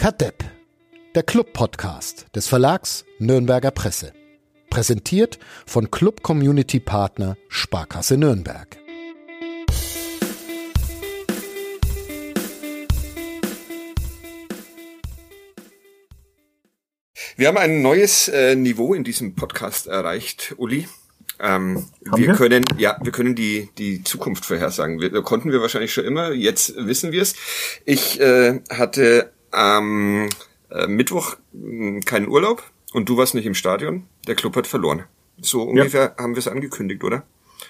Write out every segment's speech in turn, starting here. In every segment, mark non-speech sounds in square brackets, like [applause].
Kadepp, der Club-Podcast des Verlags Nürnberger Presse. Präsentiert von Club Community Partner Sparkasse Nürnberg. Wir haben ein neues äh, Niveau in diesem Podcast erreicht, Uli. Ähm, wir, wir, können, ja, wir können die, die Zukunft vorhersagen. Wir, konnten wir wahrscheinlich schon immer. Jetzt wissen wir es. Ich äh, hatte am äh, Mittwoch mh, keinen Urlaub und du warst nicht im Stadion. Der Club hat verloren. So ungefähr ja. haben wir es angekündigt, oder?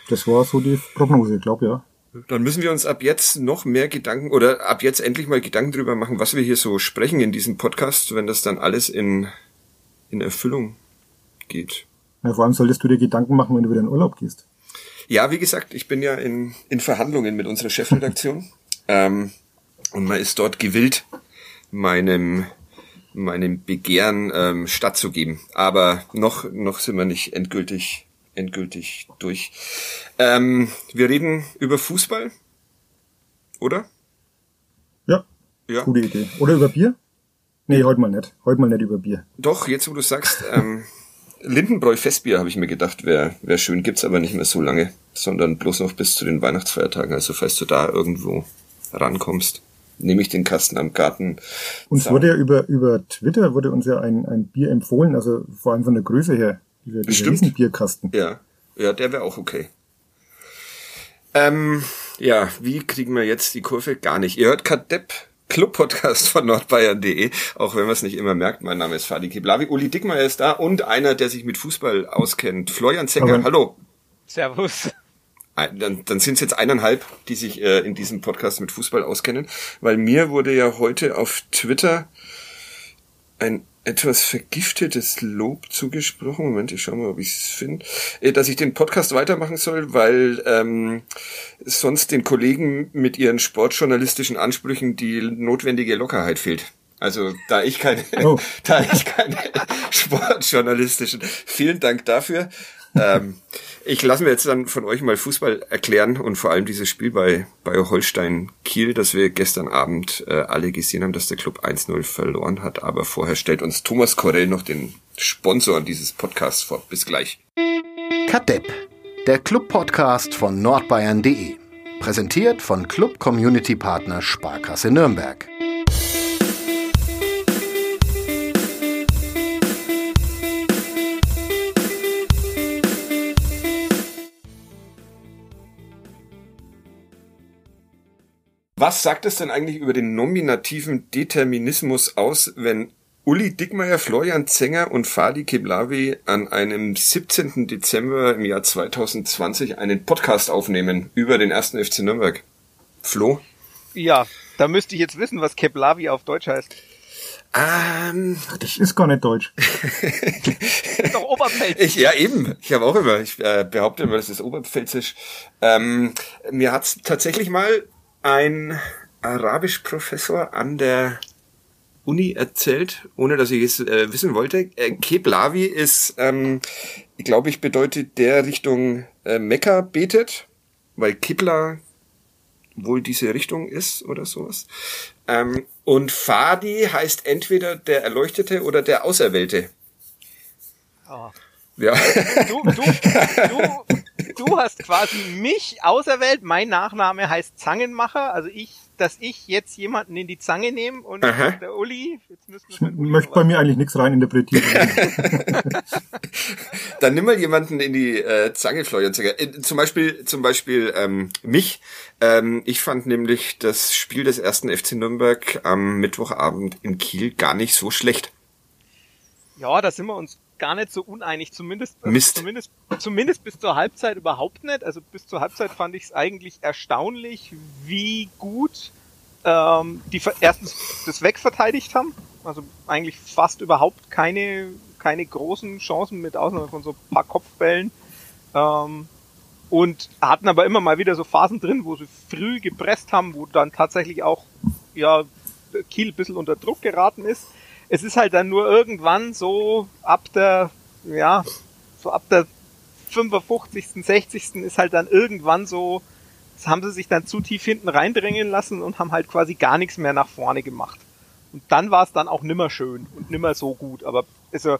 Das war so die Prognose, ich glaube, ja. Dann müssen wir uns ab jetzt noch mehr Gedanken oder ab jetzt endlich mal Gedanken drüber machen, was wir hier so sprechen in diesem Podcast, wenn das dann alles in, in Erfüllung geht. Ja, vor allem solltest du dir Gedanken machen, wenn du wieder in Urlaub gehst. Ja, wie gesagt, ich bin ja in, in Verhandlungen mit unserer Chefredaktion. ähm, und man ist dort gewillt, meinem, meinem Begehren ähm, stattzugeben. Aber noch, noch sind wir nicht endgültig, endgültig durch. Ähm, wir reden über Fußball, oder? Ja, ja. Gute Idee. Oder über Bier? Nee, heute mal nicht. Heute mal nicht über Bier. Doch, jetzt wo du sagst, ähm, Lindenbräu Festbier habe ich mir gedacht, wäre wär schön, gibt's aber nicht mehr so lange, sondern bloß noch bis zu den Weihnachtsfeiertagen. Also falls du da irgendwo rankommst, nehme ich den Kasten am Garten. Uns wurde ja über, über Twitter wurde uns ja ein, ein Bier empfohlen, also vor allem von der Größe her, dieser, dieser Riesenbierkasten. Ja, ja, der wäre auch okay. Ähm, ja, wie kriegen wir jetzt die Kurve? Gar nicht. Ihr hört Kadepp Club-Podcast von nordbayern.de, auch wenn man es nicht immer merkt. Mein Name ist Fadi Kiblavi, Uli Dickmeyer ist da und einer, der sich mit Fußball auskennt, Florian Zenger. Aber Hallo. Servus. Dann, dann sind es jetzt eineinhalb, die sich äh, in diesem Podcast mit Fußball auskennen, weil mir wurde ja heute auf Twitter ein etwas vergiftetes Lob zugesprochen. Moment, ich schau mal, ob ich es finde. Äh, dass ich den Podcast weitermachen soll, weil ähm, sonst den Kollegen mit ihren sportjournalistischen Ansprüchen die notwendige Lockerheit fehlt. Also da ich keine, oh. [laughs] da ich keine [laughs] sportjournalistischen. Vielen Dank dafür. Ähm, ich lasse mir jetzt dann von euch mal Fußball erklären und vor allem dieses Spiel bei, bei Holstein Kiel, das wir gestern Abend äh, alle gesehen haben, dass der Club 1-0 verloren hat. Aber vorher stellt uns Thomas Korell noch den Sponsor dieses Podcasts vor. Bis gleich. Kadepp, der Club-Podcast von nordbayern.de. Präsentiert von Club Community Partner Sparkasse Nürnberg. Was sagt es denn eigentlich über den nominativen Determinismus aus, wenn Uli Dickmeyer, Florian Zenger und Fadi Keblavi an einem 17. Dezember im Jahr 2020 einen Podcast aufnehmen über den ersten FC Nürnberg? Flo? Ja, da müsste ich jetzt wissen, was Keblavi auf Deutsch heißt. Ähm, das ist gar nicht Deutsch. das [laughs] ist doch Oberpfälzisch. Ich, ja, eben. Ich habe auch immer, ich äh, behaupte immer, das ist Oberpfälzisch. Ähm, mir hat's tatsächlich mal ein Arabischprofessor an der Uni erzählt, ohne dass ich es äh, wissen wollte. Äh, Keblavi ist, ähm, glaube ich, bedeutet der Richtung äh, Mekka betet, weil Kibla wohl diese Richtung ist oder sowas. Ähm, und Fadi heißt entweder der Erleuchtete oder der Auserwählte. Oh. Ja. Du, du, du, du hast quasi mich auserwählt. Mein Nachname heißt Zangenmacher. Also ich, dass ich jetzt jemanden in die Zange nehme und Aha. der Uli. Jetzt müssen wir ich möchte bei mir eigentlich nichts reininterpretieren. [laughs] Dann nimm mal jemanden in die äh, Zange, Florian Zenger. Äh, zum Beispiel, zum Beispiel ähm, mich. Ähm, ich fand nämlich das Spiel des ersten FC Nürnberg am Mittwochabend in Kiel gar nicht so schlecht. Ja, da sind wir uns gar nicht so uneinig, zumindest, äh, Mist. zumindest, zumindest bis zur Halbzeit überhaupt nicht. Also bis zur Halbzeit fand ich es eigentlich erstaunlich, wie gut ähm, die erstens das wegverteidigt haben. Also eigentlich fast überhaupt keine, keine großen Chancen mit Ausnahme von so ein paar Kopfbällen. Ähm, und hatten aber immer mal wieder so Phasen drin, wo sie früh gepresst haben, wo dann tatsächlich auch ja Kiel ein bisschen unter Druck geraten ist es ist halt dann nur irgendwann so ab der, ja, so ab der 55., 60. ist halt dann irgendwann so, das haben sie sich dann zu tief hinten reindrängen lassen und haben halt quasi gar nichts mehr nach vorne gemacht. Und dann war es dann auch nimmer schön und nimmer so gut. Aber also,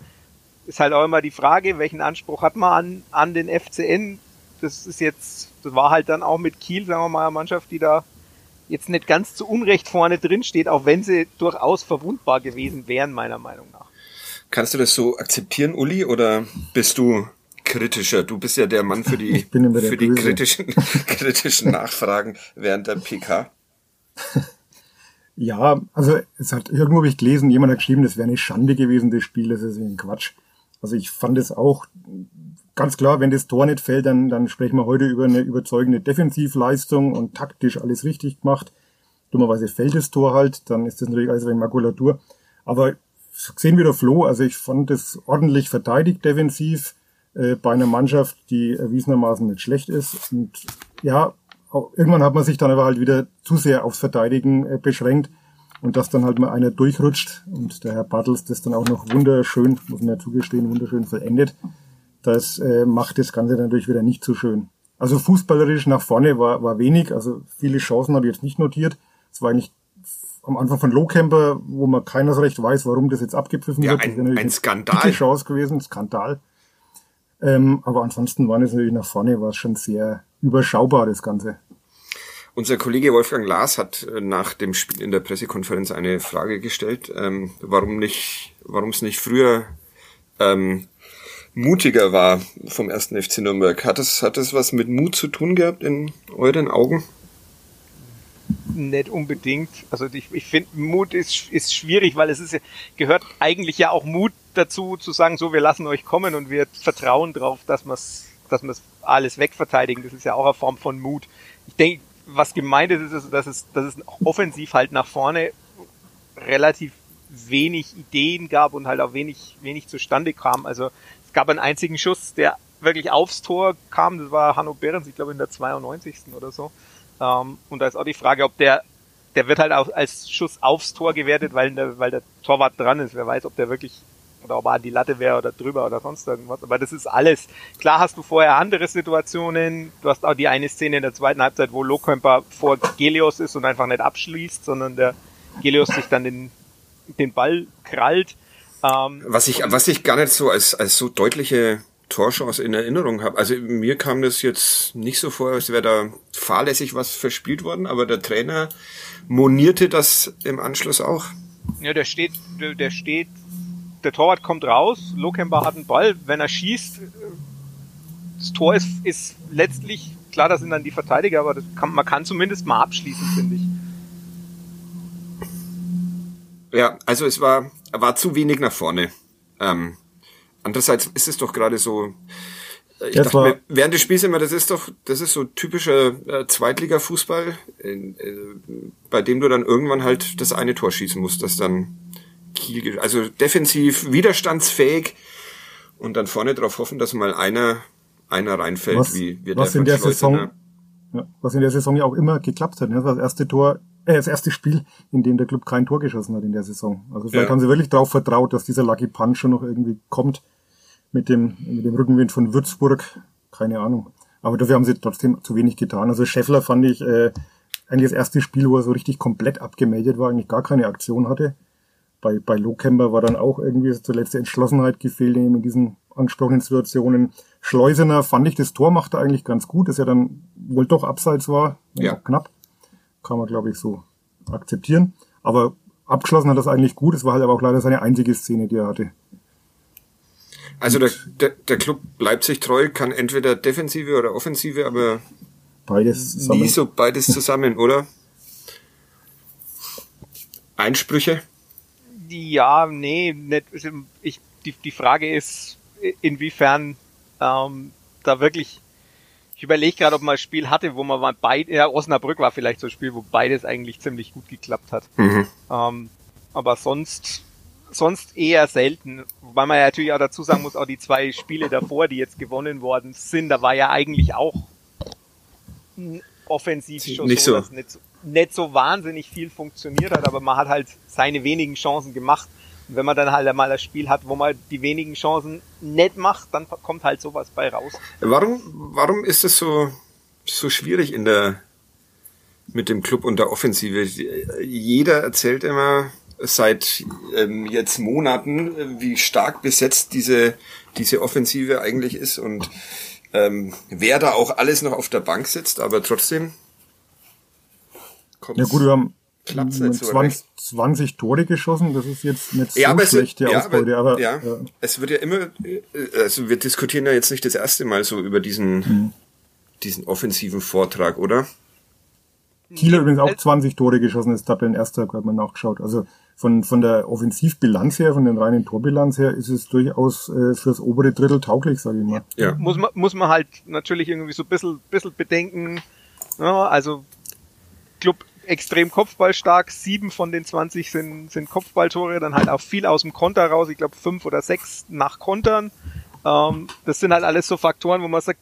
ist halt auch immer die Frage, welchen Anspruch hat man an, an den FCN? Das ist jetzt, das war halt dann auch mit Kiel, sagen wir mal, eine Mannschaft, die da jetzt nicht ganz zu Unrecht vorne drin steht, auch wenn sie durchaus verwundbar gewesen wären, meiner Meinung nach. Kannst du das so akzeptieren, Uli, oder bist du kritischer? Du bist ja der Mann für die, für die kritischen, [laughs] kritischen Nachfragen während der PK. [laughs] Ja, also es hat irgendwo habe ich gelesen, jemand hat geschrieben, das wäre eine Schande gewesen, das Spiel, das ist ein Quatsch. Also ich fand es auch ganz klar, wenn das Tor nicht fällt, dann, dann sprechen wir heute über eine überzeugende Defensivleistung und taktisch alles richtig gemacht. Dummerweise fällt das Tor halt, dann ist das natürlich alles wegen Makulatur. Aber sehen wir der Flo, also ich fand es ordentlich verteidigt defensiv äh, bei einer Mannschaft, die erwiesenermaßen nicht schlecht ist. Und ja, irgendwann hat man sich dann aber halt wieder zu sehr aufs Verteidigen äh, beschränkt und dass dann halt mal einer durchrutscht und der Herr Bartels das dann auch noch wunderschön, muss man ja zugestehen, wunderschön vollendet. Das äh, macht das Ganze natürlich wieder nicht so schön. Also fußballerisch nach vorne war, war wenig, also viele Chancen habe ich jetzt nicht notiert. Es war eigentlich am Anfang von Lowcamper, wo man keiner so recht weiß, warum das jetzt abgepfiffen ja, wird. Ein, ein Skandal. Eine Chance gewesen, Skandal. Ähm, aber ansonsten war es natürlich nach vorne, war es schon sehr überschaubar, das Ganze. Unser Kollege Wolfgang Lars hat äh, nach dem Spiel in der Pressekonferenz eine Frage gestellt, ähm, warum nicht, warum es nicht früher ähm, mutiger war vom ersten FC Nürnberg. Hat es, hat es was mit Mut zu tun gehabt in euren Augen? Nicht unbedingt. Also ich, ich finde, Mut ist, ist schwierig, weil es ist, gehört eigentlich ja auch Mut dazu, zu sagen, so, wir lassen euch kommen und wir vertrauen drauf, dass wir dass wir's alles wegverteidigen. Das ist ja auch eine Form von Mut. Ich denke, was gemeint ist, ist, dass es, dass es offensiv halt nach vorne relativ wenig Ideen gab und halt auch wenig, wenig zustande kam. Also gab einen einzigen Schuss, der wirklich aufs Tor kam. Das war Hanno Behrens, ich glaube in der 92. oder so. Ähm, und da ist auch die Frage, ob der, der wird halt auch als Schuss aufs Tor gewertet, weil der, weil der Torwart dran ist. Wer weiß, ob der wirklich oder ob er an die Latte wäre oder drüber oder sonst irgendwas. Aber das ist alles. Klar hast du vorher andere Situationen. Du hast auch die eine Szene in der zweiten Halbzeit, wo Lohkemper vor Gelios ist und einfach nicht abschließt, sondern der Gelios sich dann den, den Ball krallt. Ähm, was ich, was ich gar nicht so als, als so deutliche Torchance in Erinnerung habe. Also mir kam das jetzt nicht so vor, als wäre da fahrlässig was verspielt worden, aber der Trainer monierte das im Anschluss auch. Ja, der steht, der, steht der Torwart kommt raus, Lokemba hat einen Ball, wenn er schießt, das Tor ist, ist letztlich, klar, das sind dann die Verteidiger, aber kann, man kann zumindest mal abschließen, finde ich. Ja, also es war, war zu wenig nach vorne. Ähm, andererseits ist es doch gerade so, äh, ich das dachte mir, während des Spiels immer, das ist doch, das ist so typischer äh, Zweitliga-Fußball, äh, bei dem du dann irgendwann halt das eine Tor schießen musst, das dann Kiel, also defensiv widerstandsfähig und dann vorne drauf hoffen, dass mal einer, einer reinfällt, was, wie wird was in der Saison, ja, was in der Saison ja auch immer geklappt hat. Ne? Das erste Tor, äh, das erste Spiel, in dem der Club kein Tor geschossen hat in der Saison. Also vielleicht ja. haben sie wirklich darauf vertraut, dass dieser Lucky Punch schon noch irgendwie kommt mit dem, mit dem Rückenwind von Würzburg. Keine Ahnung. Aber dafür haben sie trotzdem zu wenig getan. Also Scheffler fand ich äh, eigentlich das erste Spiel, wo er so richtig komplett abgemeldet war, eigentlich gar keine Aktion hatte bei, bei Lowcamber war dann auch irgendwie zuletzt die Entschlossenheit gefehlt in diesen angesprochenen Situationen. Schleusener fand ich, das Tor machte eigentlich ganz gut, dass er dann wohl doch abseits war, ja. knapp. Kann man, glaube ich, so akzeptieren. Aber abgeschlossen hat das eigentlich gut. Es war halt aber auch leider seine einzige Szene, die er hatte. Also der, der, der Club bleibt sich treu, kann entweder Defensive oder Offensive, aber beides zusammen. nie so beides zusammen, oder? Einsprüche? Ja, nee, nicht, ich, die, die Frage ist, inwiefern ähm, da wirklich, ich überlege gerade, ob man ein Spiel hatte, wo man beide, ja, Osnabrück war vielleicht so ein Spiel, wo beides eigentlich ziemlich gut geklappt hat. Mhm. Ähm, aber sonst, sonst eher selten. Wobei man ja natürlich auch dazu sagen muss, auch die zwei Spiele davor, die jetzt gewonnen worden sind, da war ja eigentlich auch offensiv schon nicht so, so. Nicht, so nicht so wahnsinnig viel funktioniert hat, aber man hat halt seine wenigen Chancen gemacht. Wenn man dann halt einmal das Spiel hat, wo man die wenigen Chancen nicht macht, dann kommt halt sowas bei raus. Warum, warum ist es so, so schwierig in der, mit dem Club und der Offensive? Jeder erzählt immer, seit ähm, jetzt Monaten, äh, wie stark besetzt diese, diese Offensive eigentlich ist und ähm, wer da auch alles noch auf der Bank sitzt, aber trotzdem kommt Ja gut, wir haben klappt's nicht so 20, 20 Tore geschossen, das ist jetzt nicht so ja, aber schlechte es, ja, Ausbeute, aber, ja, ja, es wird ja immer, äh, also wir diskutieren ja jetzt nicht das erste Mal so über diesen, mhm. diesen offensiven Vortrag, oder? Kiel hat übrigens auch 20 Tore geschossen, ist Tabellenerster, hat man nachgeschaut. Also von, von der Offensivbilanz her, von den reinen Torbilanz her, ist es durchaus äh, fürs obere Drittel tauglich, sage ich mal. Ja. Muss man, muss man halt natürlich irgendwie so ein bisschen, bisschen bedenken. Ja, also Club extrem kopfballstark. Sieben von den 20 sind, sind Kopfballtore, dann halt auch viel aus dem Konter raus. Ich glaube fünf oder sechs nach Kontern. Ähm, das sind halt alles so Faktoren, wo man sagt,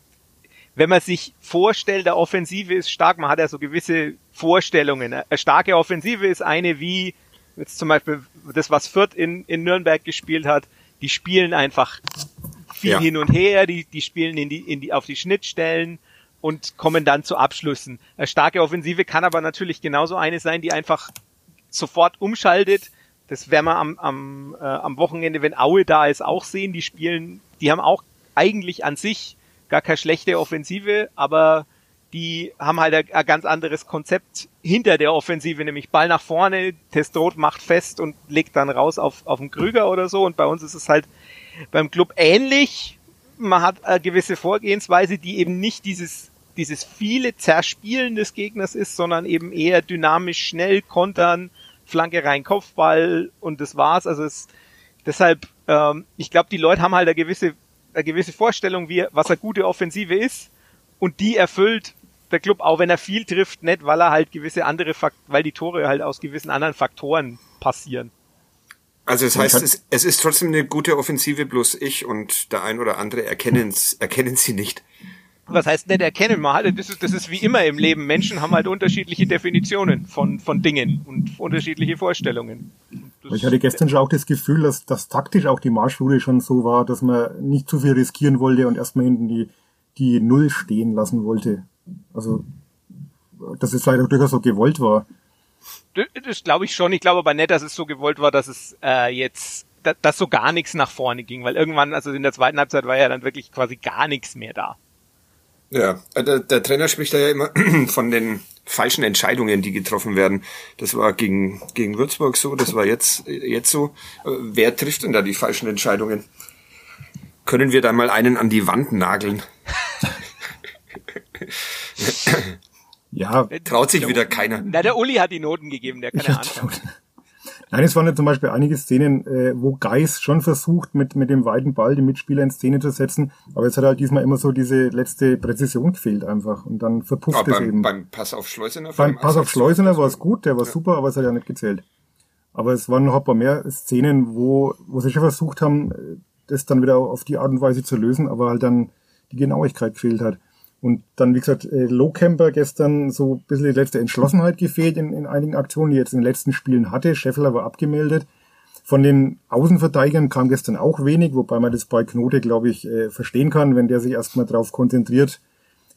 wenn man sich vorstellt, der Offensive ist stark, man hat ja so gewisse Vorstellungen. Eine starke Offensive ist eine wie jetzt zum Beispiel das, was Fürth in, in Nürnberg gespielt hat. Die spielen einfach viel ja. hin und her, die, die spielen in die, in die, auf die Schnittstellen und kommen dann zu Abschlüssen. Eine starke Offensive kann aber natürlich genauso eine sein, die einfach sofort umschaltet. Das werden wir am, am, äh, am Wochenende, wenn Aue da ist, auch sehen. Die spielen, die haben auch eigentlich an sich gar keine schlechte Offensive, aber die haben halt ein, ein, ganz anderes Konzept hinter der Offensive, nämlich Ball nach vorne, Testrot macht fest und legt dann raus auf, auf den Krüger oder so. Und bei uns ist es halt beim Club ähnlich. Man hat eine gewisse Vorgehensweise, die eben nicht dieses, dieses viele Zerspielen des Gegners ist, sondern eben eher dynamisch schnell kontern, Flanke rein, Kopfball und das war's. Also es, deshalb, ähm, ich glaube, die Leute haben halt eine gewisse eine gewisse Vorstellung, wie, was eine gute Offensive ist. Und die erfüllt der Club, auch wenn er viel trifft, nicht, weil er halt gewisse andere Fakt weil die Tore halt aus gewissen anderen Faktoren passieren. Also das heißt, es, es ist trotzdem eine gute Offensive, bloß ich und der ein oder andere erkennen erkennen sie nicht was heißt nicht erkennen? Man halt, das ist, das ist wie immer im Leben. Menschen haben halt unterschiedliche Definitionen von, von Dingen und unterschiedliche Vorstellungen. Das ich hatte gestern schon auch das Gefühl, dass, dass taktisch auch die Marschroute schon so war, dass man nicht zu viel riskieren wollte und erstmal hinten die, die Null stehen lassen wollte. Also, dass es vielleicht auch durchaus so gewollt war. Das, glaube ich schon. Ich glaube aber nicht, dass es so gewollt war, dass es äh, jetzt dass so gar nichts nach vorne ging, weil irgendwann, also in der zweiten Halbzeit war ja dann wirklich quasi gar nichts mehr da. Ja, äh, der, der Trainer spricht da ja immer [clears throat] von den falschen Entscheidungen, die getroffen werden. Das war gegen, gegen Würzburg so, das war jetzt, jetzt so. Äh, wer trifft denn da die falschen Entscheidungen? Können wir da mal einen an die Wand nageln? [laughs] [clears throat] [laughs] ja. Traut sich wieder keiner. Na, der Uli hat die Noten gegeben, der kann ja anfangen. Nein, es waren ja zum Beispiel einige Szenen, äh, wo Geis schon versucht, mit, mit dem weiten Ball die Mitspieler in Szene zu setzen, aber es hat halt diesmal immer so diese letzte Präzision gefehlt einfach und dann verpufft ja, es beim, eben. Beim Pass auf Schleusener? Beim Pass auf Schleusener war es gut, der war ja. super, aber es hat ja nicht gezählt. Aber es waren noch ein paar mehr Szenen, wo, wo sie schon versucht haben, das dann wieder auf die Art und Weise zu lösen, aber halt dann die Genauigkeit gefehlt hat. Und dann, wie gesagt, äh, Lowcamper gestern so ein bisschen die letzte Entschlossenheit gefehlt in, in einigen Aktionen, die jetzt in den letzten Spielen hatte. Scheffler war abgemeldet. Von den Außenverteidigern kam gestern auch wenig, wobei man das bei Knote, glaube ich, äh, verstehen kann, wenn der sich erstmal darauf konzentriert,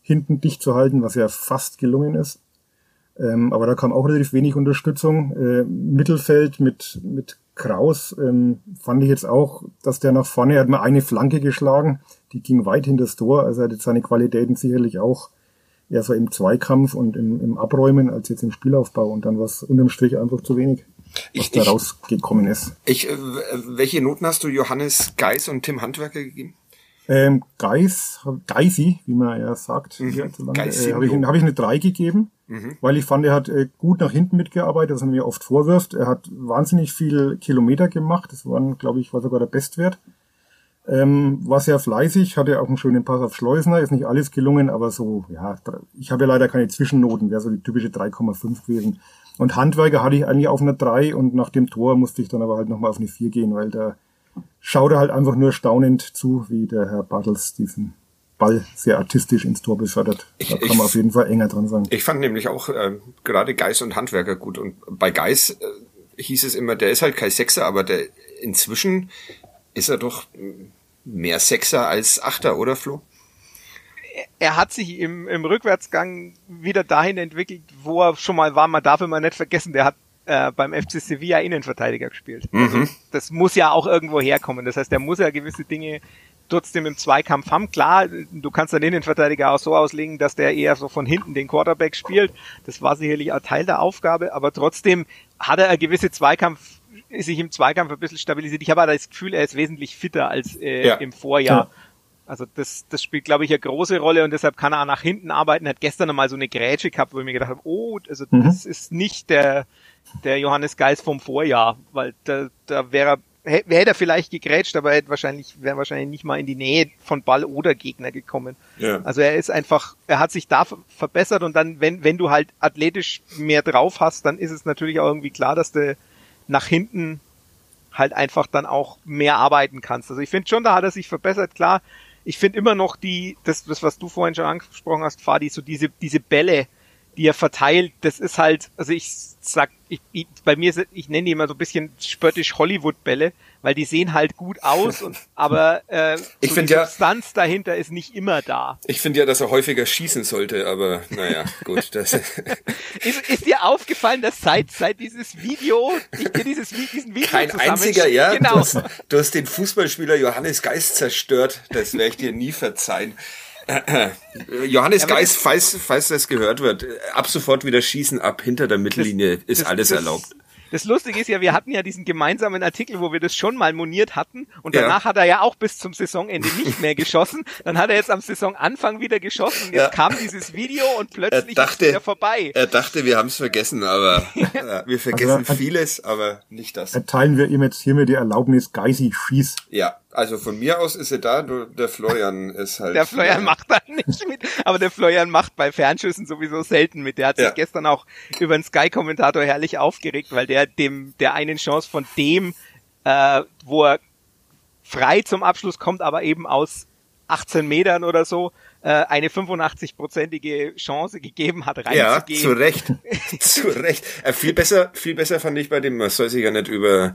hinten dicht zu halten, was ja fast gelungen ist. Ähm, aber da kam auch relativ wenig Unterstützung. Äh, Mittelfeld mit, mit Kraus ähm, fand ich jetzt auch, dass der nach vorne hat mal eine Flanke geschlagen, die ging weit hinter das Tor. Also er hat jetzt seine Qualitäten sicherlich auch eher so im Zweikampf und im, im Abräumen als jetzt im Spielaufbau. Und dann war es unterm Strich einfach zu wenig, was ich, da rausgekommen ist. Ich, äh, welche Noten hast du Johannes Geis und Tim Handwerker gegeben? Ähm, Geis, Geisi, wie man ja sagt, mhm. äh, habe ich, hab ich eine 3 gegeben, mhm. weil ich fand, er hat äh, gut nach hinten mitgearbeitet, was er mir oft vorwirft. Er hat wahnsinnig viel Kilometer gemacht, das waren, glaube ich, war sogar der Bestwert. Ähm, war sehr fleißig, hatte auch einen schönen Pass auf Schleusner, ist nicht alles gelungen, aber so, ja, ich habe ja leider keine Zwischennoten, wäre so die typische 3,5 gewesen. Und Handwerker hatte ich eigentlich auf einer 3 und nach dem Tor musste ich dann aber halt nochmal auf eine 4 gehen, weil da schaute halt einfach nur staunend zu, wie der Herr Bartels diesen Ball sehr artistisch ins Tor befördert. Da ich, kann man ich, auf jeden Fall enger dran sein. Ich fand nämlich auch äh, gerade Geis und Handwerker gut. Und bei Geis äh, hieß es immer, der ist halt kein Sechser, aber der inzwischen ist er doch mehr Sechser als Achter, oder Flo? er hat sich im, im Rückwärtsgang wieder dahin entwickelt, wo er schon mal war. Man darf immer nicht vergessen, der hat äh, beim FC Sevilla Innenverteidiger gespielt. Also mhm. das muss ja auch irgendwo herkommen. Das heißt, er muss ja gewisse Dinge trotzdem im Zweikampf haben. Klar, du kannst den Innenverteidiger auch so auslegen, dass der eher so von hinten den Quarterback spielt. Das war sicherlich ein Teil der Aufgabe, aber trotzdem hat er eine gewisse Zweikampf, ist sich im Zweikampf ein bisschen stabilisiert. Ich habe aber das Gefühl, er ist wesentlich fitter als äh, ja. im Vorjahr. Ja. Also das, das spielt, glaube ich, eine große Rolle und deshalb kann er auch nach hinten arbeiten. Er hat gestern einmal so eine Grätsche gehabt, wo ich mir gedacht habe, oh, also mhm. das ist nicht der, der Johannes Geist vom Vorjahr, weil da, da wäre er, hätte er vielleicht gegrätscht, aber er hätte wahrscheinlich, wäre wahrscheinlich nicht mal in die Nähe von Ball oder Gegner gekommen. Ja. Also er ist einfach, er hat sich da verbessert und dann, wenn, wenn du halt athletisch mehr drauf hast, dann ist es natürlich auch irgendwie klar, dass du nach hinten halt einfach dann auch mehr arbeiten kannst. Also ich finde schon, da hat er sich verbessert, klar ich finde immer noch die, das, das, was du vorhin schon angesprochen hast, Fadi, so diese, diese Bälle, die er verteilt, das ist halt, also ich sag, ich, ich, bei mir, ich nenne die immer so ein bisschen spöttisch Hollywood-Bälle, weil die sehen halt gut aus, und, [laughs] aber äh, ich so die Substanz ja, dahinter ist nicht immer da. Ich finde ja, dass er häufiger schießen sollte, aber naja, gut. Das [laughs] ist, ist dir aufgefallen, dass seit, seit dieses Video, ich dir dieses, diesen Video Kein einziger, ja, genau. du, hast, du hast den Fußballspieler Johannes Geist zerstört, das werde ich dir nie verzeihen. [clears throat] Johannes ja, Geist, falls, falls das gehört wird, ab sofort wieder schießen ab hinter der Mittellinie das, ist das, alles das, erlaubt. Das Lustige ist ja, wir hatten ja diesen gemeinsamen Artikel, wo wir das schon mal moniert hatten und danach ja. hat er ja auch bis zum Saisonende nicht mehr geschossen. Dann hat er jetzt am Saisonanfang wieder geschossen und jetzt ja. kam dieses Video und plötzlich dachte, ist wieder vorbei. Er dachte, wir haben es vergessen, aber [laughs] ja, wir vergessen also, vieles, aber nicht das. Erteilen wir ihm jetzt hiermit die Erlaubnis, Geisi schieß. Ja, also von mir aus ist er da, nur der Florian ist halt. Der Florian äh, macht da nicht mit, aber der Florian macht bei Fernschüssen sowieso selten mit. Der hat sich ja. gestern auch über den Sky-Kommentator herrlich aufgeregt, weil der dem der einen Chance von dem, äh, wo er frei zum Abschluss kommt, aber eben aus 18 Metern oder so, äh, eine 85-prozentige Chance gegeben hat, reinzugehen. Ja, zu Recht. [laughs] zu Recht. Äh, viel besser, viel besser fand ich bei dem, man soll sich ja nicht über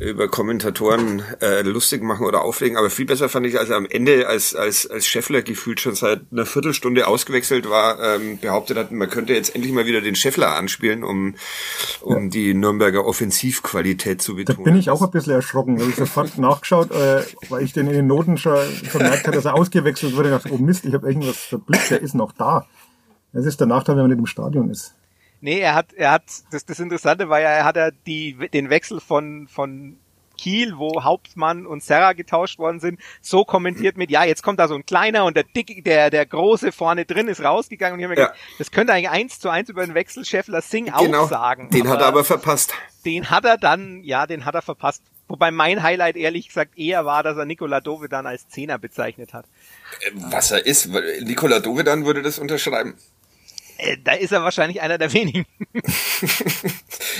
über Kommentatoren äh, lustig machen oder aufregen, aber viel besser fand ich, als er am Ende, als, als, als Scheffler gefühlt schon seit einer Viertelstunde ausgewechselt war, ähm, behauptet hat, man könnte jetzt endlich mal wieder den Scheffler anspielen, um, um ja. die Nürnberger Offensivqualität zu betonen. Da bin ich auch ein bisschen erschrocken, weil ich sofort [laughs] nachgeschaut, äh, weil ich den in den Noten schon vermerkt habe, dass er ausgewechselt wurde. Ich dachte, oh Mist, ich habe irgendwas verblickt, der ist noch da. Das ist der Nachteil, wenn man nicht im Stadion ist. Nee, er hat, er hat, das, das Interessante war ja, er hat ja die, den Wechsel von, von Kiel, wo Hauptmann und Serra getauscht worden sind, so kommentiert mit, ja, jetzt kommt da so ein kleiner und der dicke, der, der große vorne drin ist rausgegangen und ich habe mir ja. gedacht, das könnte eigentlich eins zu eins über den Wechsel Scheffler Singh genau, auch sagen. Den hat er aber verpasst. Den hat er dann, ja, den hat er verpasst. Wobei mein Highlight ehrlich gesagt eher war, dass er Nikola Dovedan als Zehner bezeichnet hat. Äh, was er ist, Nikola Dovedan würde das unterschreiben. Äh, da ist er wahrscheinlich einer der wenigen. [laughs]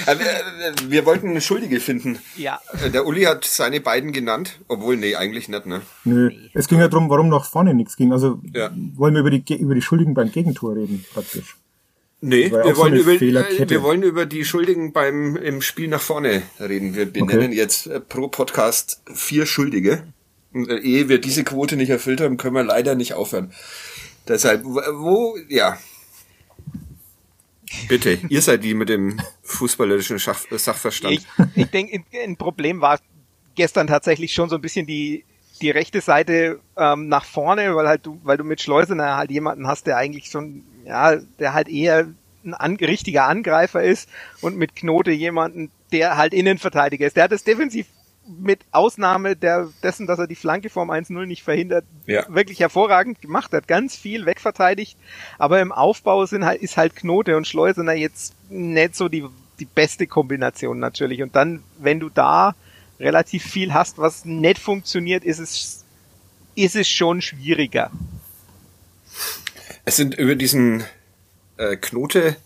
Äh, wir wollten eine Schuldige finden. Ja. Äh, der Uli hat seine beiden genannt, obwohl, nee, eigentlich nicht, ne? Nö. Nee. Es ging ja darum, warum nach vorne nichts ging. Also ja. wollen wir über die, über die Schuldigen beim Gegentor reden, praktisch. Nee, wir wollen, so über, wir wollen über die Schuldigen beim im Spiel nach vorne reden. Wir benennen okay. jetzt pro Podcast vier Schuldige. Und ehe wir diese Quote nicht erfüllt haben, können wir leider nicht aufhören. Deshalb, wo, ja, Bitte, ihr seid die mit dem fußballerischen Schach, Sachverstand. Ich, ich denke, ein Problem war gestern tatsächlich schon so ein bisschen die die rechte Seite ähm, nach vorne, weil halt du, weil du mit Schleusener halt jemanden hast, der eigentlich schon, ja, der halt eher ein an, richtiger Angreifer ist und mit Knote jemanden, der halt Innenverteidiger ist. Der hat es defensiv mit Ausnahme der, dessen, dass er die Flanke vorm 1-0 nicht verhindert, ja. wirklich hervorragend gemacht hat. Ganz viel wegverteidigt. Aber im Aufbau sind halt, ist halt Knote und Schleusener jetzt nicht so die, die beste Kombination natürlich. Und dann, wenn du da relativ viel hast, was nicht funktioniert, ist es, ist es schon schwieriger. Es sind über diesen äh, Knote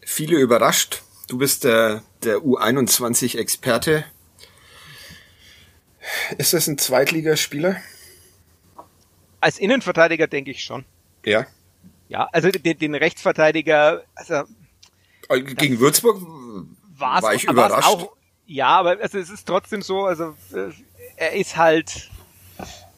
viele überrascht. Du bist der, der U21-Experte ist das ein Zweitligaspieler? Als Innenverteidiger denke ich schon. Ja. Ja, also den, den Rechtsverteidiger, also äh, gegen Würzburg war ich überrascht. Auch, ja, aber also es ist trotzdem so, also äh, er ist halt,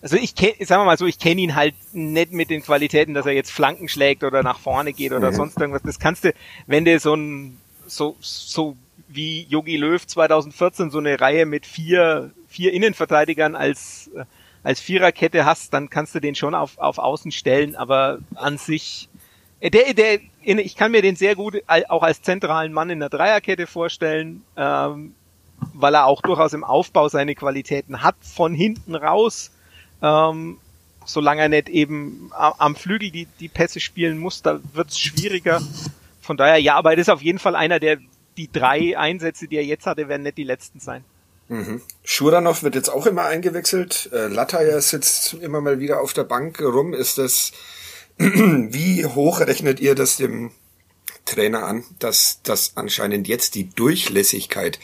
also ich kenne, sagen wir mal so, ich kenne ihn halt nicht mit den Qualitäten, dass er jetzt Flanken schlägt oder nach vorne geht oder mhm. sonst irgendwas. Das kannst du, wenn du so ein so so wie Yogi Löw 2014 so eine Reihe mit vier, vier Innenverteidigern als, äh, als Viererkette hast, dann kannst du den schon auf, auf Außen stellen, aber an sich, äh, der, der, ich kann mir den sehr gut auch als zentralen Mann in der Dreierkette vorstellen, ähm, weil er auch durchaus im Aufbau seine Qualitäten hat, von hinten raus, ähm, solange er nicht eben am Flügel die, die Pässe spielen muss, da wird's schwieriger. Von daher, ja, aber er ist auf jeden Fall einer, der die drei Einsätze, die er jetzt hatte, werden nicht die letzten sein. Mhm. Schuranov wird jetzt auch immer eingewechselt. Äh, Lataya sitzt immer mal wieder auf der Bank rum. Ist das, [clears throat] wie hoch rechnet ihr das dem Trainer an, dass das anscheinend jetzt die Durchlässigkeit,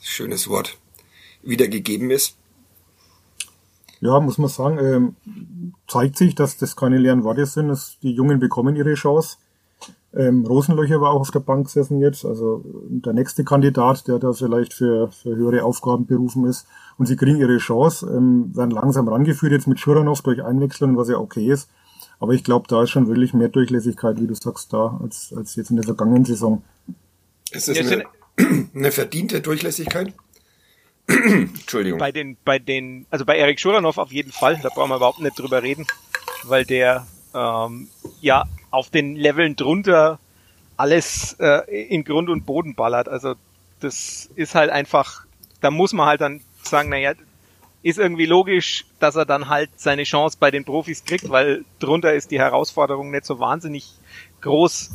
schönes Wort, wieder gegeben ist? Ja, muss man sagen, ähm, zeigt sich, dass das keine leeren Worte sind. Dass die Jungen bekommen ihre Chance. Ähm, Rosenlöcher war auch auf der Bank gesessen jetzt, also der nächste Kandidat, der da vielleicht für, für höhere Aufgaben berufen ist. Und sie kriegen ihre Chance, ähm, werden langsam rangeführt jetzt mit Schuranov durch Einwechslung, was ja okay ist. Aber ich glaube, da ist schon wirklich mehr Durchlässigkeit, wie du sagst, da, als, als jetzt in der vergangenen Saison. Ist das eine, eine verdiente Durchlässigkeit? [clears throat] Entschuldigung. Bei den, bei den, also bei Erik Schuranov auf jeden Fall, da brauchen wir überhaupt nicht drüber reden, weil der ähm, ja auf den Leveln drunter alles äh, in Grund und Boden ballert. Also das ist halt einfach, da muss man halt dann sagen, naja, ist irgendwie logisch, dass er dann halt seine Chance bei den Profis kriegt, weil drunter ist die Herausforderung nicht so wahnsinnig groß,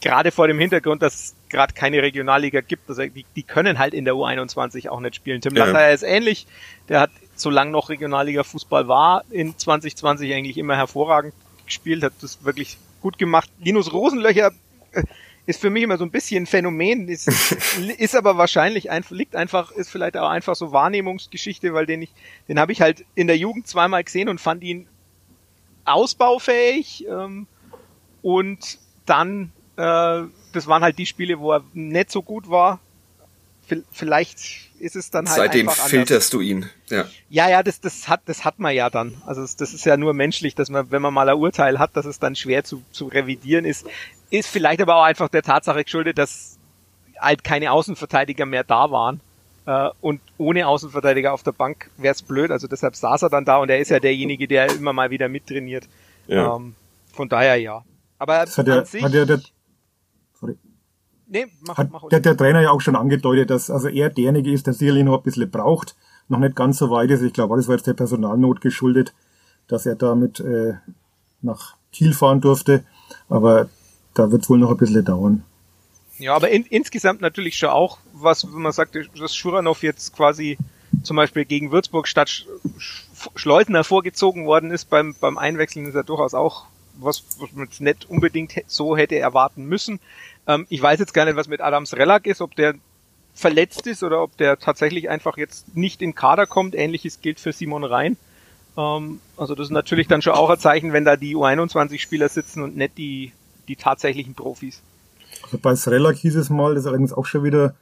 gerade vor dem Hintergrund, dass es gerade keine Regionalliga gibt. Also die, die können halt in der U21 auch nicht spielen. Tim ja. Latter ist ähnlich, der hat, solange noch Regionalliga Fußball war, in 2020 eigentlich immer hervorragend gespielt, hat das wirklich gut gemacht. Linus Rosenlöcher äh, ist für mich immer so ein bisschen ein Phänomen, ist, [laughs] ist aber wahrscheinlich einfach, liegt einfach, ist vielleicht auch einfach so Wahrnehmungsgeschichte, weil den ich, den habe ich halt in der Jugend zweimal gesehen und fand ihn ausbaufähig ähm, und dann, äh, das waren halt die Spiele, wo er nicht so gut war. Vielleicht ist es dann halt Seitdem einfach filterst du ihn. Ja, ja, ja das, das, hat, das hat man ja dann. Also das, das ist ja nur menschlich, dass man, wenn man mal ein Urteil hat, dass es dann schwer zu, zu revidieren ist. Ist vielleicht aber auch einfach der Tatsache geschuldet, dass halt keine Außenverteidiger mehr da waren. Äh, und ohne Außenverteidiger auf der Bank wäre es blöd. Also deshalb saß er dann da und er ist ja derjenige, der immer mal wieder mittrainiert. Ja. Ähm, von daher ja. Aber das hat der, sich, hat der, der. Nee, mach, Hat mach der, der Trainer ja auch schon angedeutet, dass also er derjenige ist, der sicherlich noch ein bisschen braucht, noch nicht ganz so weit ist. Ich glaube, das war jetzt der Personalnot geschuldet, dass er damit äh, nach Kiel fahren durfte. Aber da wird es wohl noch ein bisschen dauern. Ja, aber in, insgesamt natürlich schon auch, was, wenn man sagt, dass Schuranov jetzt quasi zum Beispiel gegen Würzburg statt Schleusener vorgezogen worden ist beim, beim Einwechseln, ist er durchaus auch was, was man jetzt nicht unbedingt so hätte erwarten müssen. Ähm, ich weiß jetzt gar nicht, was mit Adams Relak ist, ob der verletzt ist oder ob der tatsächlich einfach jetzt nicht in Kader kommt. Ähnliches gilt für Simon Rhein. Ähm, also das ist natürlich dann schon auch ein Zeichen, wenn da die U21-Spieler sitzen und nicht die, die tatsächlichen Profis. Also bei Srelak hieß es mal, das ist allerdings auch schon wieder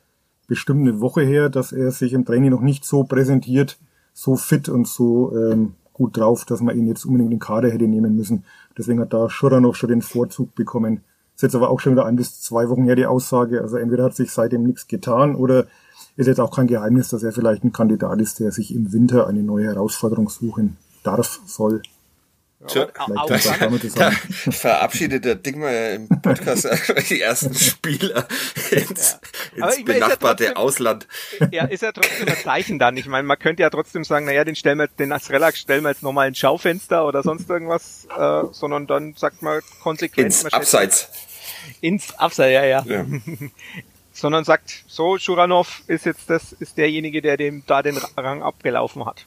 bestimmt eine Woche her, dass er sich im Training noch nicht so präsentiert, so fit und so ähm, gut drauf, dass man ihn jetzt unbedingt in den Kader hätte nehmen müssen. Deswegen hat da Schuranov schon den Vorzug bekommen. Ist jetzt aber auch schon wieder ein bis zwei Wochen her die Aussage. Also entweder hat sich seitdem nichts getan oder ist jetzt auch kein Geheimnis, dass er vielleicht ein Kandidat ist, der sich im Winter eine neue Herausforderung suchen darf, soll. Tja, da verabschiedet der Dingmeier im Podcast [laughs] die ersten Spieler ins, ja. ins benachbarte ja trotzdem, Ausland. Ja, ist ja trotzdem ein Zeichen dann. Ich meine, man könnte ja trotzdem sagen, naja, den stellen wir, den Asrelak stellen wir jetzt nochmal ins Schaufenster oder sonst irgendwas, äh, sondern dann sagt man konsequent. Ins Abseits. Ins Abseits, ja, ja. ja. [laughs] sondern sagt, so, Schuranov ist jetzt das, ist derjenige, der dem da den Rang abgelaufen hat.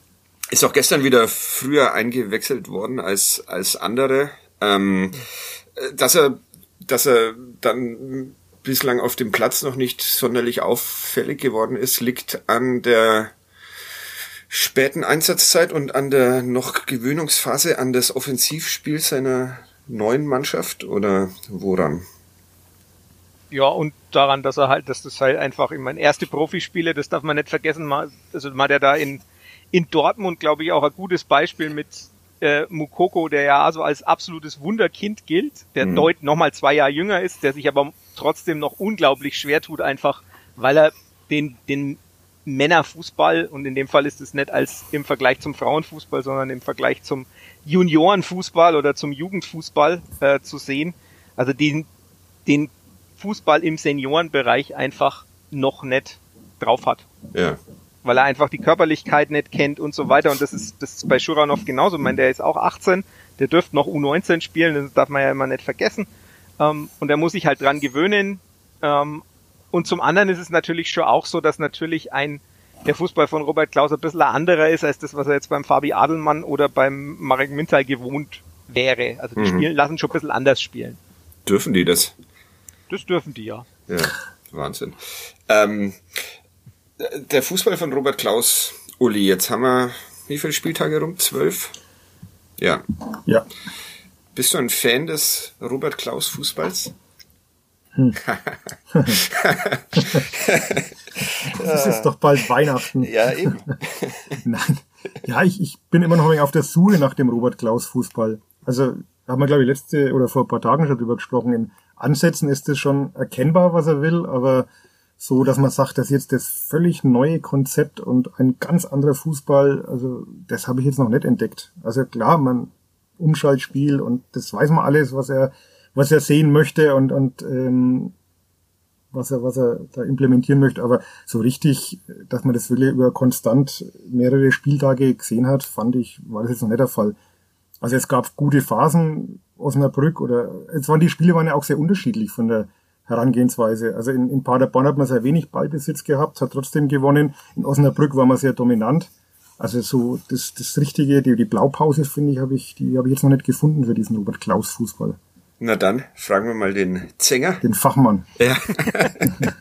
Ist auch gestern wieder früher eingewechselt worden als, als andere. Ähm, dass er, dass er dann bislang auf dem Platz noch nicht sonderlich auffällig geworden ist, liegt an der späten Einsatzzeit und an der noch Gewöhnungsphase an das Offensivspiel seiner neuen Mannschaft oder woran? Ja, und daran, dass er halt, dass das halt einfach, ich meine, erste Profispiele, das darf man nicht vergessen, mal, also mal der da in in Dortmund, glaube ich, auch ein gutes Beispiel mit äh, Mukoko, der ja also als absolutes Wunderkind gilt, der mhm. deut noch mal zwei Jahre jünger ist, der sich aber trotzdem noch unglaublich schwer tut, einfach weil er den, den Männerfußball und in dem Fall ist es nicht als im Vergleich zum Frauenfußball, sondern im Vergleich zum Juniorenfußball oder zum Jugendfußball äh, zu sehen. Also den, den Fußball im Seniorenbereich einfach noch nicht drauf hat. Ja. Weil er einfach die Körperlichkeit nicht kennt und so weiter. Und das ist, das ist bei Schuranov genauso. Ich meine, der ist auch 18, der dürfte noch U19 spielen, das darf man ja immer nicht vergessen. Ähm, und er muss sich halt dran gewöhnen. Ähm, und zum anderen ist es natürlich schon auch so, dass natürlich ein der Fußball von Robert Klaus ein bisschen anderer ist als das, was er jetzt beim Fabi Adelmann oder beim Marek Mintal gewohnt wäre. Also die mhm. spielen, lassen schon ein bisschen anders spielen. Dürfen die das? Das dürfen die, ja. Ja, Wahnsinn. Ähm, der Fußball von Robert Klaus, Uli, jetzt haben wir wie viele Spieltage rum? Zwölf? Ja. Ja. Bist du ein Fan des Robert Klaus Fußballs? Hm. [laughs] es ist doch bald Weihnachten. Ja, eben. [laughs] Nein. Ja, ich, ich bin immer noch auf der Suche nach dem Robert Klaus Fußball. Also, haben wir, glaube ich, letzte oder vor ein paar Tagen schon drüber gesprochen. In Ansätzen ist es schon erkennbar, was er will, aber so, dass man sagt, das ist jetzt das völlig neue Konzept und ein ganz anderer Fußball, also das habe ich jetzt noch nicht entdeckt. Also klar, man Umschaltspiel und das weiß man alles, was er was er sehen möchte und und ähm, was er was er da implementieren möchte, aber so richtig, dass man das wirklich über konstant mehrere Spieltage gesehen hat, fand ich, war das jetzt noch nicht der Fall. Also es gab gute Phasen, Osnabrück oder es waren die Spiele waren ja auch sehr unterschiedlich von der Herangehensweise. Also in, in Paderborn hat man sehr wenig Ballbesitz gehabt, hat trotzdem gewonnen. In Osnabrück war man sehr dominant. Also so das, das Richtige, die, die Blaupause, finde ich, habe ich, die habe ich jetzt noch nicht gefunden für diesen Robert Klaus Fußball. Na dann, fragen wir mal den Zänger. Den Fachmann. Ja. [laughs]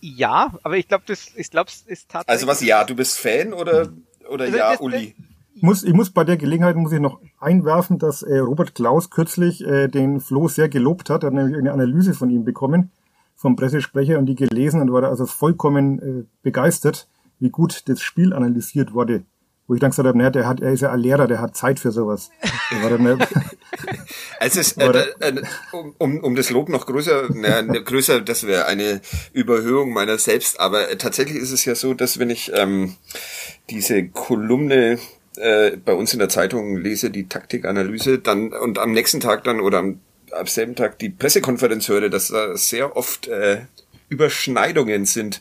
ja, aber ich glaube, das, ich glaube, es ist tatsächlich. Also was, ja, du bist Fan oder, oder also ja, das, Uli? Das, muss, ich muss bei der Gelegenheit muss ich noch einwerfen, dass äh, Robert Klaus kürzlich äh, den Flo sehr gelobt hat. Er hat nämlich eine Analyse von ihm bekommen, vom Pressesprecher, und die gelesen und war da also vollkommen äh, begeistert, wie gut das Spiel analysiert wurde. Wo ich dann gesagt habe, naja, der hat, er ist ja ein Lehrer, der hat Zeit für sowas. [laughs] es ist, äh, äh, um, um das Lob noch größer, na, größer, das wäre eine Überhöhung meiner selbst, aber tatsächlich ist es ja so, dass wenn ich ähm, diese Kolumne äh, bei uns in der Zeitung lese, die Taktikanalyse, dann und am nächsten Tag dann oder am, am selben Tag die Pressekonferenz höre, dass da sehr oft äh, Überschneidungen sind.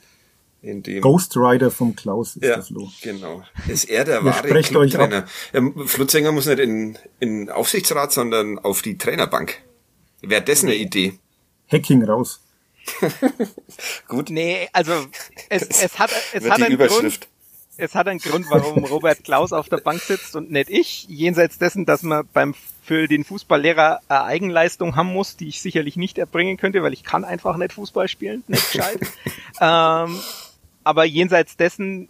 In dem Ghost Rider vom Klaus ist ja, das Flo. Genau. Ist er der wahre Clubtrainer? Ähm, Flutzinger muss nicht in, in Aufsichtsrat, sondern auf die Trainerbank. Wäre das eine Idee? Hacking raus. Gut. [laughs] Nee, also es, es hat es hat einen Grund es hat einen Grund, warum [laughs] Robert Klaus auf der Bank sitzt und nicht ich. Jenseits dessen, dass man beim für den Fußballlehrer eine Eigenleistung haben muss, die ich sicherlich nicht erbringen könnte, weil ich kann einfach nicht Fußball spielen, nicht gescheit. [laughs] ähm, aber jenseits dessen,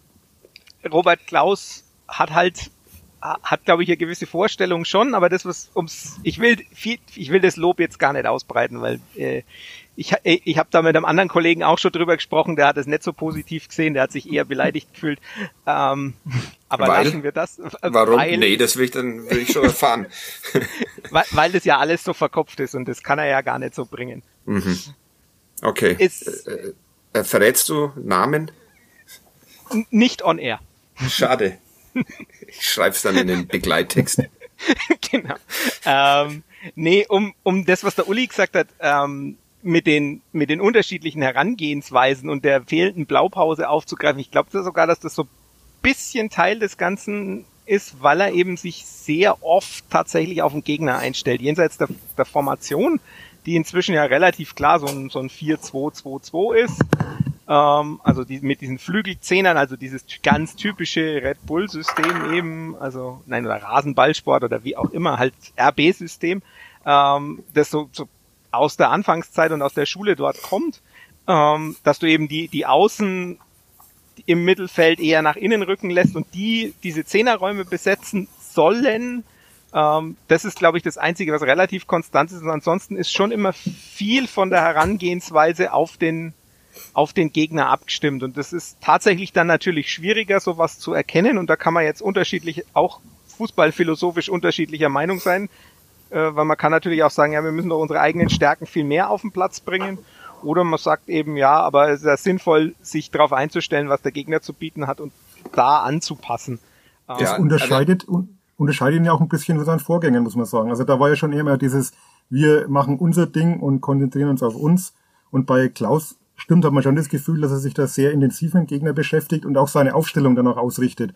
Robert Klaus hat halt hat glaube ich eine gewisse Vorstellung schon, aber das was ums ich will viel, ich will das Lob jetzt gar nicht ausbreiten, weil äh, ich, ich habe da mit einem anderen Kollegen auch schon drüber gesprochen, der hat es nicht so positiv gesehen, der hat sich eher beleidigt gefühlt. Ähm, aber weil? lassen wir das. Warum? Weil, nee, das will ich dann will ich schon erfahren. [laughs] weil, weil das ja alles so verkopft ist und das kann er ja gar nicht so bringen. Mhm. Okay. Ist, äh, äh, verrätst du Namen? Nicht on air. Schade. [laughs] Ich schreib's dann in den Begleittext. [laughs] genau. Ähm, nee, um, um das, was der Uli gesagt hat, ähm, mit den, mit den unterschiedlichen Herangehensweisen und der fehlenden Blaupause aufzugreifen. Ich glaube sogar, dass das so bisschen Teil des Ganzen ist, weil er eben sich sehr oft tatsächlich auf den Gegner einstellt. Jenseits der, der Formation, die inzwischen ja relativ klar so ein, so ein 4-2-2-2 ist. Ähm, also die, mit diesen Flügelzehnern, also dieses ganz typische Red Bull-System eben, also nein, oder Rasenballsport oder wie auch immer, halt RB-System, ähm, das so, so aus der Anfangszeit und aus der Schule dort kommt, ähm, dass du eben die, die Außen im Mittelfeld eher nach innen rücken lässt und die diese Zehnerräume besetzen sollen. Ähm, das ist, glaube ich, das Einzige, was relativ konstant ist. Und ansonsten ist schon immer viel von der Herangehensweise auf den, auf den Gegner abgestimmt. Und das ist tatsächlich dann natürlich schwieriger, sowas zu erkennen. Und da kann man jetzt unterschiedlich, auch fußballphilosophisch unterschiedlicher Meinung sein äh, weil man kann natürlich auch sagen, ja, wir müssen doch unsere eigenen Stärken viel mehr auf den Platz bringen. Oder man sagt eben, ja, aber es ist ja sinnvoll, sich darauf einzustellen, was der Gegner zu bieten hat und da anzupassen. Das ja, unterscheidet, un unterscheidet ihn ja auch ein bisschen von seinen Vorgängern, muss man sagen. Also da war ja schon eher dieses, wir machen unser Ding und konzentrieren uns auf uns. Und bei Klaus stimmt, hat man schon das Gefühl, dass er sich da sehr intensiv mit dem Gegner beschäftigt und auch seine Aufstellung dann auch ausrichtet.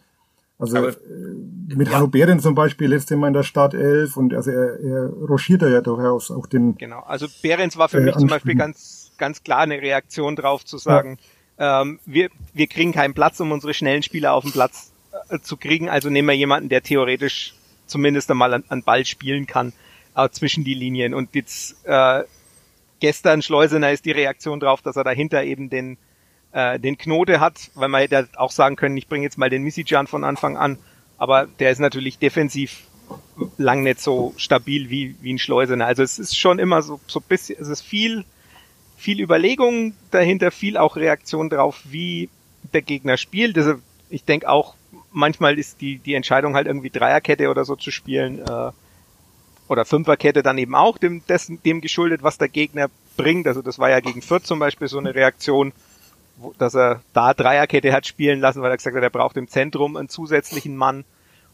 Also Aber, äh, mit ja. Hanno Behren zum Beispiel letztes Mal in der Startelf und also er, er rochiert da ja durchaus auch den. Genau, also Behrens war für äh, mich zum Beispiel ganz, ganz klar eine Reaktion drauf zu sagen, ja. ähm, wir, wir kriegen keinen Platz, um unsere schnellen Spieler auf den Platz äh, zu kriegen, also nehmen wir jemanden, der theoretisch zumindest einmal an, an Ball spielen kann, äh, zwischen die Linien. Und jetzt äh, gestern Schleusener ist die Reaktion drauf, dass er dahinter eben den äh, den Knote hat, weil man hätte auch sagen können, ich bringe jetzt mal den Misijan von Anfang an, aber der ist natürlich defensiv lang nicht so stabil wie, wie ein Schleusener. Also es ist schon immer so, so bisschen, es ist viel, viel Überlegung dahinter, viel auch Reaktion drauf, wie der Gegner spielt. Also ich denke auch, manchmal ist die, die Entscheidung halt irgendwie Dreierkette oder so zu spielen, äh, oder Fünferkette dann eben auch dem, dessen, dem geschuldet, was der Gegner bringt. Also das war ja gegen Fürth zum Beispiel so eine Reaktion, dass er da Dreierkette hat spielen lassen, weil er gesagt hat, er braucht im Zentrum einen zusätzlichen Mann.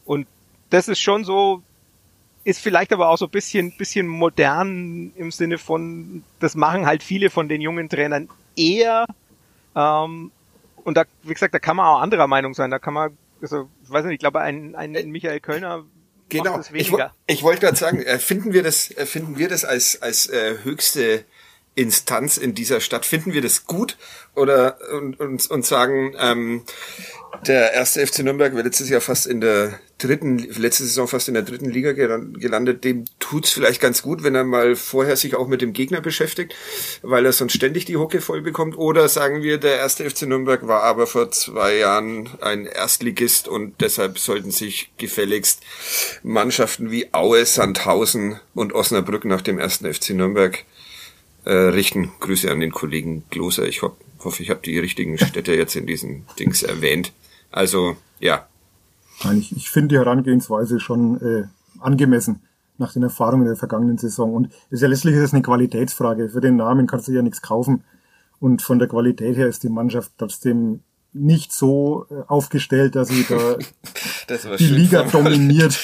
Und das ist schon so, ist vielleicht aber auch so ein bisschen, bisschen modern im Sinne von, das machen halt viele von den jungen Trainern eher. Ähm, und da, wie gesagt, da kann man auch anderer Meinung sein. Da kann man, also, ich weiß nicht, ich glaube, ein, ein Michael Kölner Genau. Ich, ich wollte gerade sagen, äh, finden wir das, äh, finden wir das als als äh, höchste Instanz in dieser Stadt. Finden wir das gut oder und, und, und sagen, ähm, der erste FC Nürnberg wäre letztes Jahr fast in der dritten, letzte Saison fast in der dritten Liga gelandet. Dem tut's vielleicht ganz gut, wenn er mal vorher sich auch mit dem Gegner beschäftigt, weil er sonst ständig die Hucke voll bekommt. Oder sagen wir, der erste FC Nürnberg war aber vor zwei Jahren ein Erstligist und deshalb sollten sich gefälligst Mannschaften wie Aue, Sandhausen und Osnabrück nach dem ersten FC Nürnberg äh, richten. Grüße an den Kollegen Gloser. Ich ho hoffe, ich habe die richtigen Städte jetzt in diesen Dings erwähnt. Also, ja. Nein, ich, ich finde die Herangehensweise schon äh, angemessen nach den Erfahrungen der vergangenen Saison. Und ist ja letztlich ist es eine Qualitätsfrage. Für den Namen kannst du ja nichts kaufen. Und von der Qualität her ist die Mannschaft trotzdem nicht so äh, aufgestellt, dass sie da [laughs] die Liga dominiert.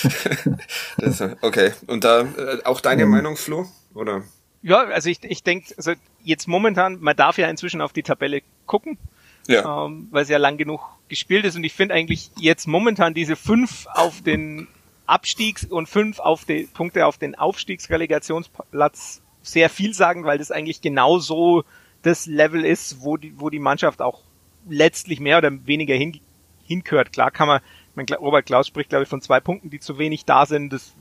[laughs] das, okay. Und da äh, auch deine ähm, Meinung, Flo? Oder? Ja, also ich, ich denke, also jetzt momentan, man darf ja inzwischen auf die Tabelle gucken, ja. ähm, weil es ja lang genug gespielt ist und ich finde eigentlich jetzt momentan diese fünf auf den Abstiegs- und fünf auf die Punkte auf den Aufstiegsrelegationsplatz sehr viel sagen, weil das eigentlich genau so das Level ist, wo die, wo die Mannschaft auch letztlich mehr oder weniger hin, hinkört. Klar kann man, mein Robert Klaus spricht glaube ich von zwei Punkten, die zu wenig da sind. Das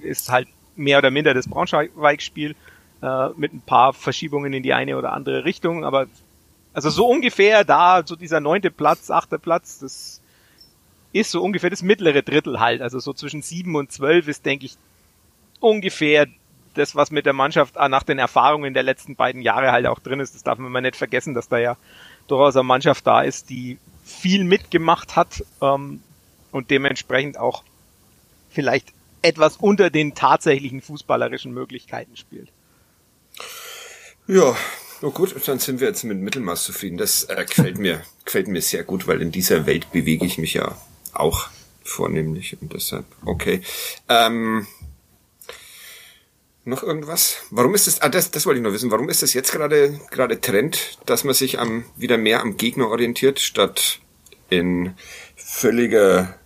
ist halt mehr oder minder das Braunschweig-Spiel äh, mit ein paar Verschiebungen in die eine oder andere Richtung, aber also so ungefähr da, so dieser neunte Platz, achte Platz, das ist so ungefähr das mittlere Drittel halt. Also so zwischen sieben und zwölf ist, denke ich, ungefähr das, was mit der Mannschaft ah, nach den Erfahrungen der letzten beiden Jahre halt auch drin ist. Das darf man mal nicht vergessen, dass da ja durchaus eine Mannschaft da ist, die viel mitgemacht hat ähm, und dementsprechend auch vielleicht etwas unter den tatsächlichen fußballerischen Möglichkeiten spielt. Ja, na gut, dann sind wir jetzt mit Mittelmaß zufrieden. Das äh, gefällt mir, gefällt mir sehr gut, weil in dieser Welt bewege ich mich ja auch vornehmlich und deshalb okay. Ähm, noch irgendwas? Warum ist das? Ah, das, das wollte ich noch wissen. Warum ist das jetzt gerade gerade Trend, dass man sich am wieder mehr am Gegner orientiert, statt in völliger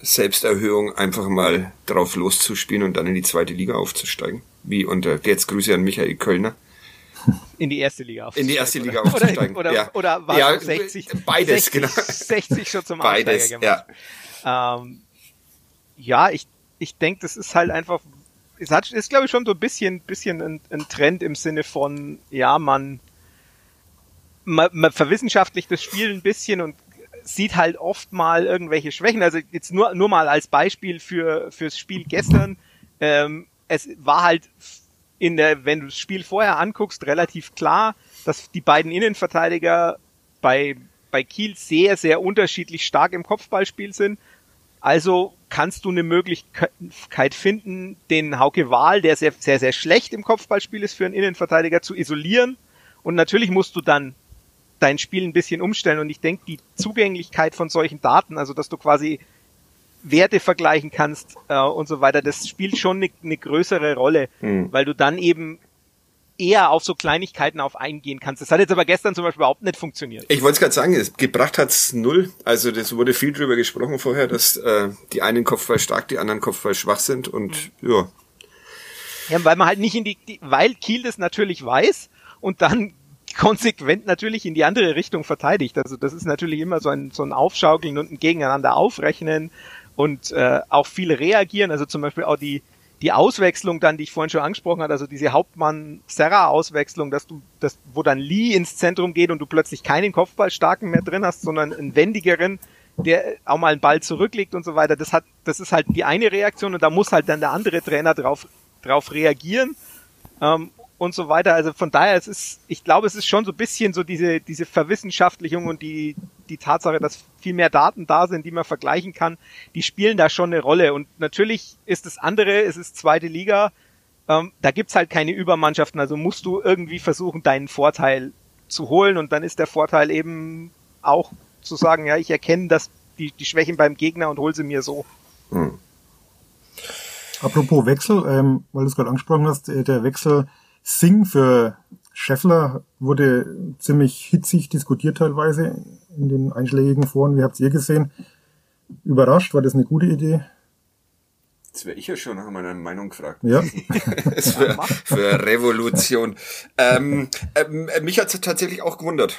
Selbsterhöhung einfach mal drauf loszuspielen und dann in die zweite Liga aufzusteigen? Wie unter jetzt Grüße an Michael Kölner. In die erste Liga aufzusteigen. In die erste Liga aufzusteigen. Oder, oder, ja. oder war ja, 60? Beides, 60, genau. 60 schon zum Beides, gemacht. Ja, ähm, ja ich, ich denke, das ist halt einfach, es hat, ist glaube ich schon so ein bisschen, bisschen ein, ein Trend im Sinne von, ja, man, man, man verwissenschaftlicht das Spiel ein bisschen und sieht halt oft mal irgendwelche Schwächen. Also jetzt nur, nur mal als Beispiel für, fürs Spiel gestern. Ähm, es war halt in der, wenn du das Spiel vorher anguckst, relativ klar, dass die beiden Innenverteidiger bei, bei Kiel sehr, sehr unterschiedlich stark im Kopfballspiel sind. Also kannst du eine Möglichkeit finden, den Hauke Wahl, der sehr, sehr, sehr schlecht im Kopfballspiel ist, für einen Innenverteidiger zu isolieren Und natürlich musst du dann dein Spiel ein bisschen umstellen. Und ich denke, die Zugänglichkeit von solchen Daten, also dass du quasi Werte vergleichen kannst äh, und so weiter, das spielt schon eine, eine größere Rolle, Hm. weil du dann eben eher auf so Kleinigkeiten auf eingehen kannst. Das hat jetzt aber gestern zum Beispiel überhaupt nicht funktioniert. Ich wollte es gerade sagen, es, gebracht hat's null. Also das wurde viel drüber gesprochen vorher, dass äh, die einen Kopfball stark, die anderen Kopfball schwach sind und ja. Ja, weil man halt nicht in die, die weil Kiel das natürlich weiß und dann konsequent natürlich in die andere Richtung verteidigt. Also das ist natürlich immer so ein, so ein Aufschaukeln und ein Gegeneinander aufrechnen und äh, auch viel reagieren. Also zum Beispiel auch die, die Auswechslung dann, die ich vorhin schon angesprochen hatte, also diese Hauptmann-Serra-Auswechslung, dass du, das, wo dann Lee ins Zentrum geht und du plötzlich keinen Kopfballstarken mehr drin hast, sondern einen wendigeren, der auch mal einen Ball zurücklegt und so weiter. Das hat, das ist halt die eine Reaktion und da muss halt dann der andere Trainer drauf, drauf reagieren. Ähm, und so weiter. Also von daher, es ist, ich glaube, es ist schon so ein bisschen so diese, diese Verwissenschaftlichung und die, die Tatsache, dass viel mehr Daten da sind, die man vergleichen kann, die spielen da schon eine Rolle. Und natürlich ist das andere, es ist zweite Liga, ähm, da gibt's halt keine Übermannschaften, also musst du irgendwie versuchen, deinen Vorteil zu holen und dann ist der Vorteil eben auch zu sagen, ja, ich erkenne das, die, die Schwächen beim Gegner und hol sie mir so. Hm. Apropos Wechsel, ähm, weil du es gerade angesprochen hast, äh, der Wechsel Sing für Scheffler wurde ziemlich hitzig diskutiert teilweise in den einschlägigen Foren. Wie habt ihr gesehen? Überrascht, war das eine gute Idee? Jetzt wäre ich ja schon nach meiner Meinung gefragt. Ja, [laughs] für, für Revolution. Ähm, ähm, mich hat's tatsächlich auch gewundert.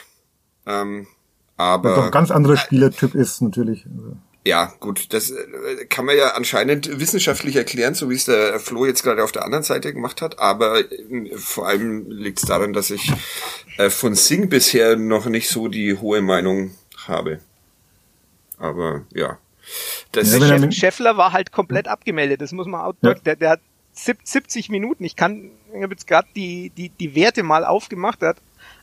Ähm, weil doch aber ein ganz anderer Spielertyp ist natürlich. Also, ja, gut, das äh, kann man ja anscheinend wissenschaftlich erklären, so wie es der Flo jetzt gerade auf der anderen Seite gemacht hat. Aber äh, vor allem liegt es daran, dass ich äh, von Sing bisher noch nicht so die hohe Meinung habe. Aber ja. Das Ja, mit- Scheffler war halt komplett abgemeldet, das muss man auch Ja. der, der hat sieb- 70 Minuten, ich kann, ich habe jetzt gerade die, die, die Werte mal aufgemacht, er hat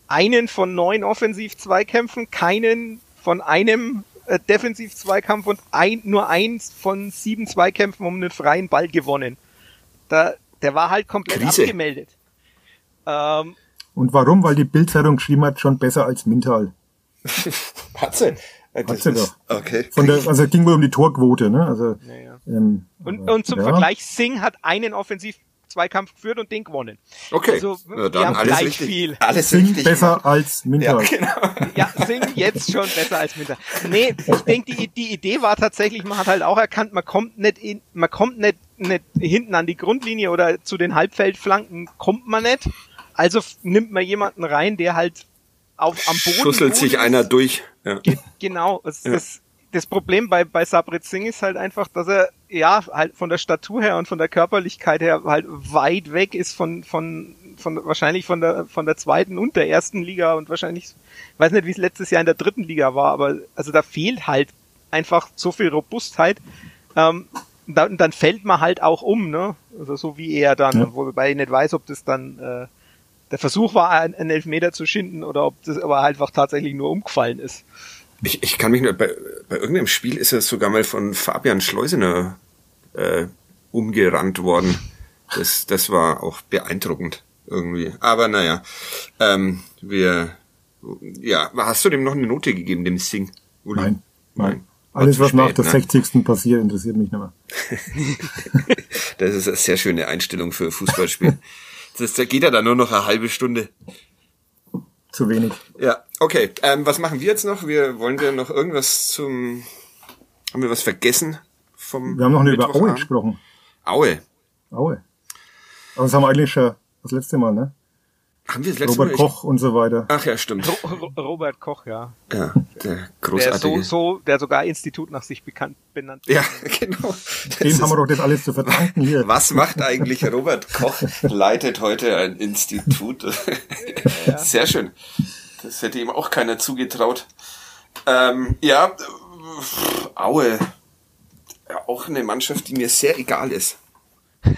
einen von neun Offensiv-Zweikämpfen, keinen von einem äh, Defensiv-Zweikampf und ein, nur eins von sieben Zweikämpfen um einen freien Ball gewonnen. Da, der war halt komplett Krise. abgemeldet. Ähm, Und warum? Weil die Bildzeitung geschrieben hat, schon besser als Mintal. [laughs] hat sie. Äh, Das sie ist, okay. Von der, also es ging wohl um die Torquote, ne? Also, naja. ähm, Und, und zum ja. Vergleich, Singh hat einen Offensiv-Zweikampf geführt und den gewonnen. Okay. Also, wir dann haben alles gleich richtig. viel. Alles Sing richtig. besser als Ja, Mintal. genau. Ja, Sing jetzt schon besser als Winter. Nee, ich denke, die, die Idee war tatsächlich, man hat halt auch erkannt, man kommt nicht in, man kommt nicht, nicht hinten an die Grundlinie oder zu den Halbfeldflanken kommt man nicht. Also nimmt man jemanden rein, der halt auf, am Boden Schusselt sich ist. einer durch. Ja. Ge genau. Das, das, das Problem bei, bei Sabrit Singh ist halt einfach, dass er, ja, halt von der Statur her und von der Körperlichkeit her halt weit weg ist von, von, von, wahrscheinlich von der, von der zweiten und der ersten Liga und wahrscheinlich, weiß nicht, wie es letztes Jahr in der dritten Liga war, aber, also da fehlt halt einfach so viel Robustheit. Ähm, dann, dann fällt man halt auch um, ne? Also so wie er dann, Ja. wobei ich nicht weiß, ob das dann, äh, der Versuch war, einen einen Elfmeter zu schinden oder ob das aber einfach tatsächlich nur umgefallen ist. Ich, ich kann mich nur, bei, bei irgendeinem Spiel ist er sogar mal von Fabian Schleusener äh, umgerannt worden. Das, das war auch beeindruckend irgendwie. Aber naja, ähm, wir, ja, hast du dem noch eine Note gegeben, dem Sing? Uli? Nein, nein. Alles, was nach spät, der ne? 60. passiert, interessiert mich nicht mehr. [laughs] Das ist eine sehr schöne Einstellung für Fußballspiel. [laughs] das, da geht ja dann nur noch eine halbe Stunde. Zu wenig. Ja, okay. Ähm, was machen wir jetzt noch? Wir wollen wir noch irgendwas zum. Haben wir was vergessen vom Wir haben noch nicht über Aue gesprochen. Aue. Aue. Aber das haben wir eigentlich schon das letzte Mal, ne? Haben wir das letzte Robert Mal? Koch und so weiter. Ach ja, stimmt. Ro Ro Robert Koch, ja. Ja, der Der großartige. so, so, der sogar Institut nach sich bekannt benannt. Ja, [laughs] genau. Das Dem ist- haben wir doch das alles zu verdanken hier. was macht eigentlich Robert Koch? Leitet heute ein Institut. [laughs] Sehr schön. Das hätte ihm auch keiner zugetraut. Ähm, ja, äh, Aue. Ja, auch eine Mannschaft, die mir sehr egal ist. [laughs]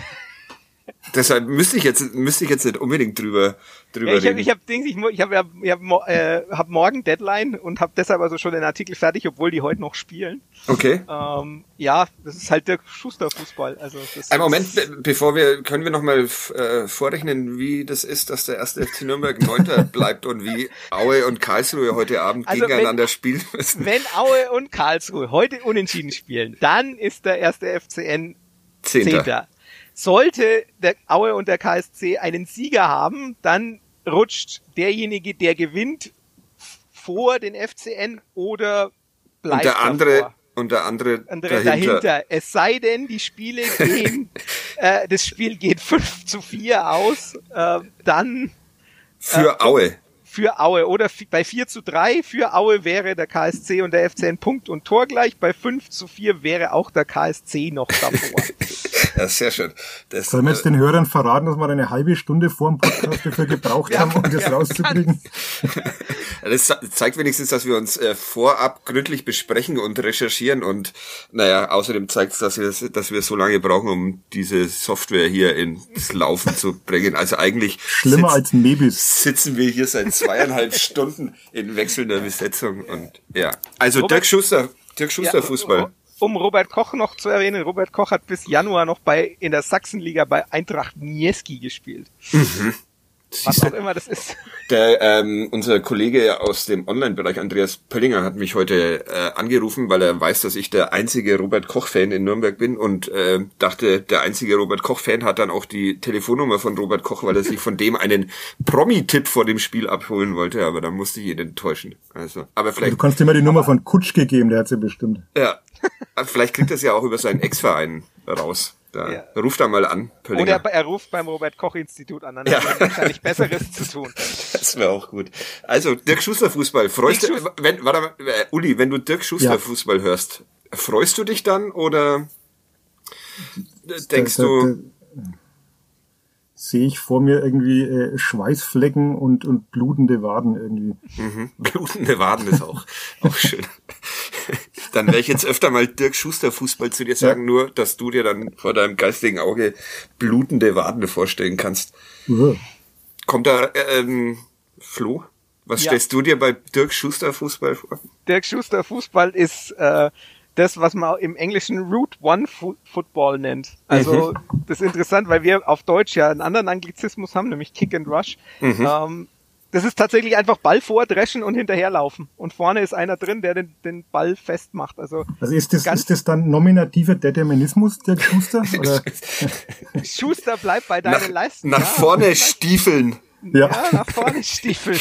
Deshalb müsste ich jetzt müsste ich jetzt nicht unbedingt drüber drüber ja, ich reden. Hab, ich habe Dings, ich, ich habe ich hab, äh, hab morgen Deadline und habe deshalb also schon den Artikel fertig, obwohl die heute noch spielen. okay. Ähm, ja, das ist halt der Schuster-Fußball. Also das Ein Moment, be bevor wir, können wir nochmal äh, vorrechnen, wie das ist, dass der erste FC Nürnberg [laughs] Neunter bleibt und wie Aue und Karlsruhe heute Abend Also wenn- gegeneinander spielen müssen. Wenn Aue und Karlsruhe heute unentschieden spielen, dann ist der erste FCN Zehnter. Zehnter. Sollte der Aue und der KSC einen Sieger haben, dann rutscht derjenige, der gewinnt, vor den FCN oder bleibt Und der andere, davor. und der andere, andere dahinter. dahinter. Es sei denn, die Spiele [laughs] gehen, äh, das Spiel geht 5 zu 4 aus, äh, dann Für Aue. Für Aue oder bei 4 zu 3 für Aue wäre der KSC und der FCN Punkt und Tor gleich. Bei 5 zu 4 wäre auch der KSC noch davor. [laughs] Ja, sehr schön. Das, Sollen wir jetzt äh, den Hörern verraten, dass wir eine halbe Stunde vor dem Podcast dafür gebraucht [laughs] haben, um das rauszukriegen? [laughs] Das ze- zeigt wenigstens, dass wir uns äh, vorab gründlich besprechen und recherchieren und naja, außerdem zeigt es, dass wir, dass wir so lange brauchen, um diese Software hier ins Laufen zu bringen. Also eigentlich Schlimmer sitz- als Mebis. sitzen wir hier seit zweieinhalb Stunden in wechselnder Besetzung und ja. Also Robert- Dirk Schuster, Dirk Schuster Ja, Fußball. Um Robert Koch noch zu erwähnen, Robert Koch hat bis Januar noch bei in der Sachsenliga bei Eintracht Nieski gespielt. Was auch immer das ist. Der, ähm, unser Kollege aus dem Online-Bereich, Andreas Pöllinger, hat mich heute äh, angerufen, weil er weiß, dass ich der einzige Robert Koch-Fan in Nürnberg bin und äh, dachte, der einzige Robert Koch-Fan hat dann auch die Telefonnummer von Robert Koch, weil er sich von dem einen Promi-Tipp vor dem Spiel abholen wollte, aber da musste ich ihn enttäuschen. Also, aber Du vielleicht, kannst dir mal die Nummer von Kutschke geben, der hat sie bestimmt. ja, vielleicht kriegt er es ja auch über seinen Ex-Verein raus. Da Ja. ruft er mal an, Oder Pöllinger. er, er ruft beim Robert Koch Institut an, dann Ja. hat er wahrscheinlich Besseres [laughs] zu tun. Das wäre auch gut. Also, Dirk Schuster Fußball. Freust Dirk du, wenn, warte mal, äh, Uli, wenn du Dirk Schuster Ja. Fußball hörst, freust du dich dann oder denkst Da- da- du, da- Sehe ich vor mir irgendwie äh, Schweißflecken und, und blutende Waden irgendwie. blutende Waden ist auch, auch [laughs] schön. Dann werde ich jetzt öfter mal Dirk Schuster Fußball zu dir sagen, nur, dass du dir dann vor deinem geistigen Auge blutende Waden vorstellen kannst. Uah. Kommt da, ähm, Flo? Was Ja. stellst du dir bei Dirk Schuster Fußball vor? Dirk Schuster Fußball ist äh, das, was man im Englischen Route One Fu Football nennt. Also das ist interessant, weil wir auf Deutsch ja einen anderen Anglizismus haben, nämlich Kick and Rush. Ähm, das ist tatsächlich einfach Ball vordreschen und hinterherlaufen. Und vorne ist einer drin, der den, den Ball festmacht. Also Also ist das, ist das dann nominativer Determinismus, der Schuster? [laughs] Oder? Schuster bleibt bei Nach, deinen Leisten. nach Ja, vorne stiefeln. Ja, Ja. nach vorne Stiefel.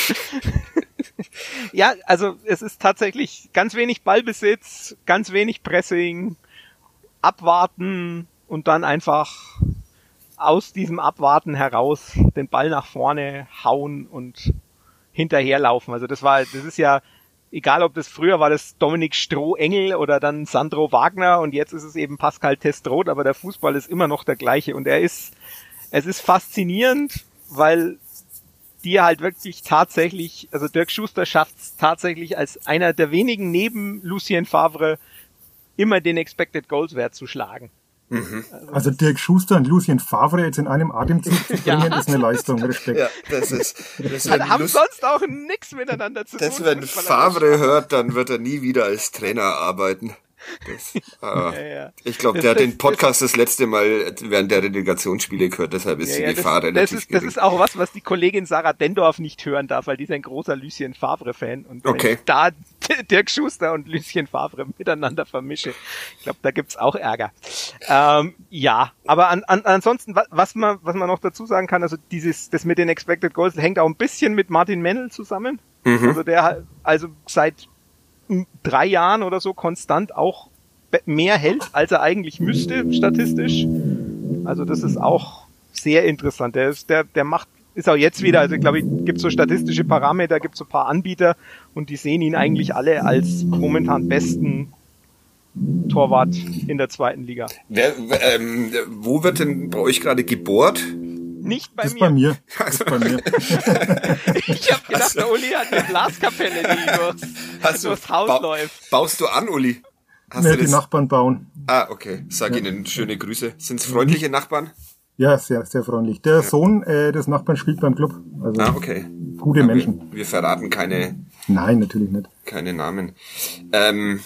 ja, also es ist tatsächlich ganz wenig Ballbesitz, ganz wenig Pressing, abwarten und dann einfach aus diesem Abwarten heraus den Ball nach vorne hauen und hinterherlaufen. Also das war, das ist ja, egal ob das früher war das Dominik Stroh-Engel oder dann Sandro Wagner und jetzt ist es eben Pascal Testroth, aber der Fußball ist immer noch der gleiche und er ist, es ist faszinierend, weil die halt wirklich tatsächlich, also Dirk Schuster schafft es tatsächlich als einer der wenigen neben Lucien Favre immer den Expected Goals Wert zu schlagen. Also Dirk Schuster und Lucien Favre jetzt in einem Atemzug zu [laughs] bringen, ist eine Leistung. Respekt. Ja, das ist, das Also wenn haben Lust- sonst auch nichts miteinander zu das, tun. wenn Fußballerisch. Favre hört, dann wird er nie wieder als Trainer arbeiten. Das, äh, [laughs] Ja, ja. Ich glaube, Das- der hat das- den Podcast das letzte Mal während der Relegationsspiele gehört, deshalb ist Ja, die Gefahr das, das, relativ ist, das gering. ist auch was, was die Kollegin Sarah Dendorf nicht hören darf, weil die ist ein großer Lucien Favre-Fan. Und wenn Okay. da [laughs] Dirk Schuster und Lucien Favre miteinander vermische, ich glaube, da gibt's auch Ärger. Ähm, ja, aber an, an, ansonsten, wa- was man, was man noch dazu sagen kann, also dieses, das mit den Expected Goals hängt auch ein bisschen mit Martin Mennel zusammen. Mhm. Also der also seit m, drei Jahren oder so konstant auch mehr hält, als er eigentlich müsste, statistisch. Also das ist auch sehr interessant. Der ist, der, der macht, ist auch jetzt wieder, also ich glaube, gibt so statistische Parameter, gibt so ein paar Anbieter und die sehen ihn eigentlich alle als momentan besten Torwart in der zweiten Liga. Wer, ähm, wo wird denn bei euch gerade gebohrt? Nicht bei Das ist mir. bei mir. [laughs] Das ist bei mir. [laughs] Ich habe gedacht, Also- der Uli hat eine Blaskapelle, die [laughs] durchs, Hast du, Haus bau- läuft. Baust du an, Uli? Hast Nee, du die das? Nachbarn bauen. Ah, okay. Sag ihnen schöne Grüße. Sind's freundliche Nachbarn? Ja, sehr, sehr freundlich. Der Sohn äh, des Nachbarn spielt beim Club. Also Ah, okay. gute Ja, Menschen. Wir, wir verraten keine, Nein, natürlich nicht. keine Namen. Ähm,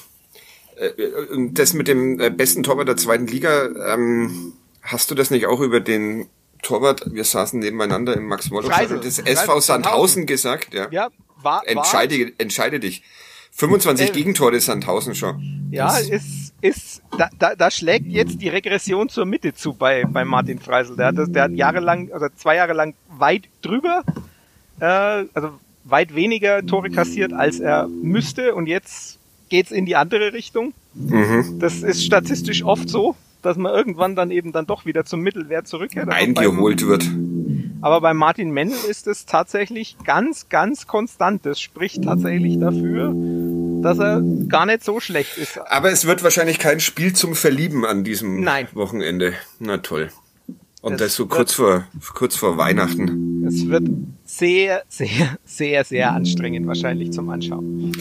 äh, und das mit dem äh, besten Torwart der zweiten Liga, ähm, hast du das nicht auch über den Torwart, wir saßen nebeneinander im max Freisel. des Freisel SV Sandhausen gesagt, ja. Ja, war, war Entscheide, entscheide dich. 25 Elf. Gegentore Sandhausen schon. Ja, Das- ist, ist, da, da, da schlägt jetzt die Regression zur Mitte zu bei, bei Martin Freisel. Der hat, das, der hat jahrelang, also zwei Jahre lang weit drüber, äh, also weit weniger Tore kassiert, als er müsste und jetzt geht's in die andere Richtung. Mhm. Das ist statistisch oft so, dass man irgendwann dann eben dann doch wieder zum Mittelwert zurückkehrt. Aber eingeholt wird. Beim, aber bei Martin Mendel ist es tatsächlich ganz, ganz konstant. Das spricht tatsächlich dafür, dass er gar nicht so schlecht ist. Aber es wird wahrscheinlich kein Spiel zum Verlieben an diesem Nein. Wochenende. Na toll. Und Das das, so wird- kurz vor, kurz vor Weihnachten. Es wird sehr, sehr, sehr, sehr anstrengend wahrscheinlich zum Anschauen.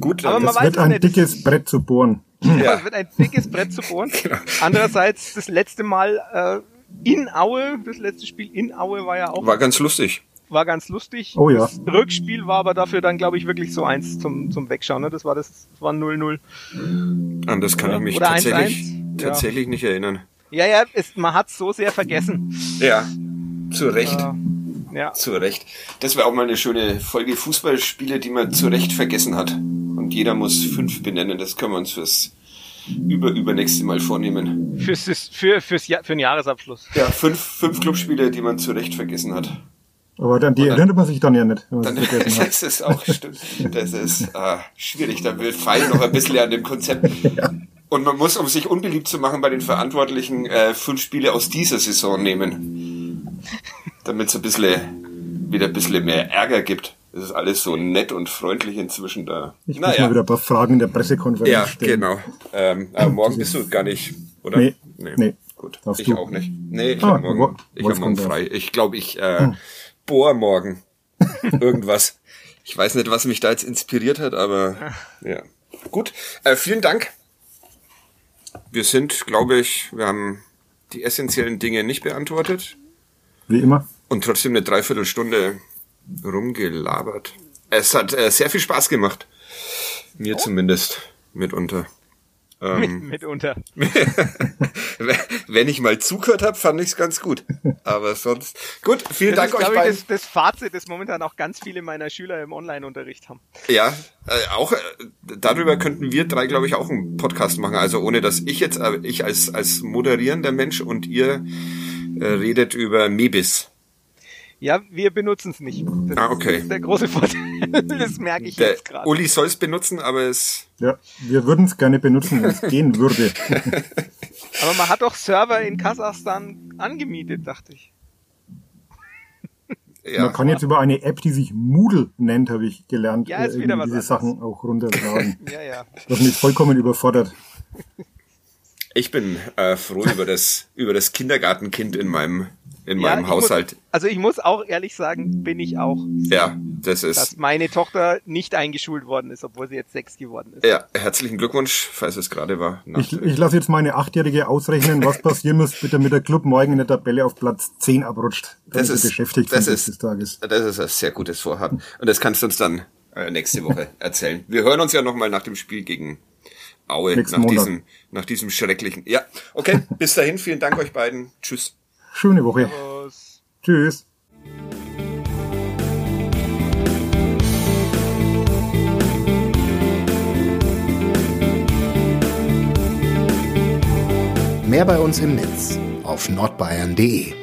Gut, Aber dann man Es weiß wird auch ein nicht, dickes Brett zu bohren. Ja. Es wird ein dickes Brett zu bohren. [laughs] Genau. Andererseits, das letzte Mal äh, in Aue, das letzte Spiel in Aue war ja auch war ganz lustig. war ganz lustig. Oh ja. Das Rückspiel war aber dafür dann, glaube ich, wirklich so eins zum, zum Wegschauen. Ne? Das war das, das war 0-0. An das kann Ja, ich mich oder tatsächlich, 1-1. Ja. tatsächlich nicht erinnern. Ja, ja, ist, man hat's so sehr vergessen. Ja, zu Recht. Äh, ja. Zu Recht. Das wäre auch mal eine schöne Folge Fußballspiele, die man zu Recht vergessen hat. Und jeder muss fünf benennen. Das können wir uns fürs über übernächste Mal vornehmen. Fürs, für, fürs, Jahr- für den Jahresabschluss. Ja, fünf, fünf Clubspiele, die man zu Recht vergessen hat. Aber dann, die Oder- erinnert man sich dann ja nicht, Dann, [laughs] das ist auch stimmt. Das ist äh, schwierig. Da will Feil noch ein bisschen an dem Konzept. [laughs] Und man muss, um sich unbeliebt zu machen bei den Verantwortlichen, äh, fünf Spiele aus dieser Saison nehmen. Damit es ein bisschen wieder ein bisschen mehr Ärger gibt. Das ist alles so nett und freundlich inzwischen da. Ich muss mal wieder ein paar Fragen in der Pressekonferenz Ja, stellen. genau. Ähm, aber [laughs] morgen bist du gar nicht, oder? Nee, nee. Gut. Darfst ich du? auch nicht. Nee, ich Ah, hab morgen, ich hab morgen frei. Ich glaube, ich äh, bohr morgen irgendwas. Ich weiß nicht, was mich da jetzt inspiriert hat, aber ja. Gut. Äh, vielen Dank. Wir sind, glaube ich, wir haben die essentiellen Dinge nicht beantwortet Wie immer. und trotzdem eine Dreiviertelstunde rumgelabert. Es hat äh, sehr viel Spaß gemacht. Mir zumindest mitunter. Mit, Ähm, mitunter. [laughs] wenn ich mal zugehört habe, fand ich es ganz gut. Aber sonst. Gut, vielen Das Dank ist, euch beiden. das, das Fazit, das momentan auch ganz viele meiner Schüler im Online-Unterricht haben. Ja, äh, auch äh, darüber könnten wir drei, glaube ich, auch einen Podcast machen. Also ohne dass ich jetzt, äh, ich als, als moderierender Mensch und ihr äh, redet über Mebis. Ja, wir benutzen es nicht. Das Ah, okay. ist der große Vorteil. [laughs] Das merke ich Der jetzt gerade. Uli soll es benutzen, aber es. Ja, wir würden es gerne benutzen, wenn es [laughs] gehen würde. Aber man hat doch Server in Kasachstan angemietet, dachte ich. Ja, Man kann jetzt über eine App, die sich Moodle nennt, habe ich gelernt, Ja, ist äh, wieder irgendwie was diese anderes. Sachen auch runterladen. [laughs] Ja, ja. Was mich vollkommen überfordert. ich bin äh, froh über das, über das Kindergartenkind in meinem, in ja meinem Haushalt. Muss, also ich muss auch ehrlich sagen, bin ich auch, Ja, das ist. dass meine Tochter nicht eingeschult worden ist, obwohl sie jetzt sechs geworden ist. Ja, herzlichen Glückwunsch, falls es gerade war. Ich, ich lasse jetzt meine Achtjährige ausrechnen, was [laughs] passieren muss, bitte mit der Club morgen in der Tabelle auf Platz 10 abrutscht. Das ist- beschäftigt das ist- des Tages. Das ist ein sehr gutes Vorhaben. Und das kannst du uns dann äh, nächste Woche [laughs] erzählen. Wir hören uns ja nochmal nach dem Spiel gegen Aue, Nächsten nach diesem, nach diesem schrecklichen. Ja, okay, bis dahin, vielen Dank euch beiden. Tschüss. Schöne Woche. Servus. Tschüss. Mehr bei uns im Netz auf nordbayern.de.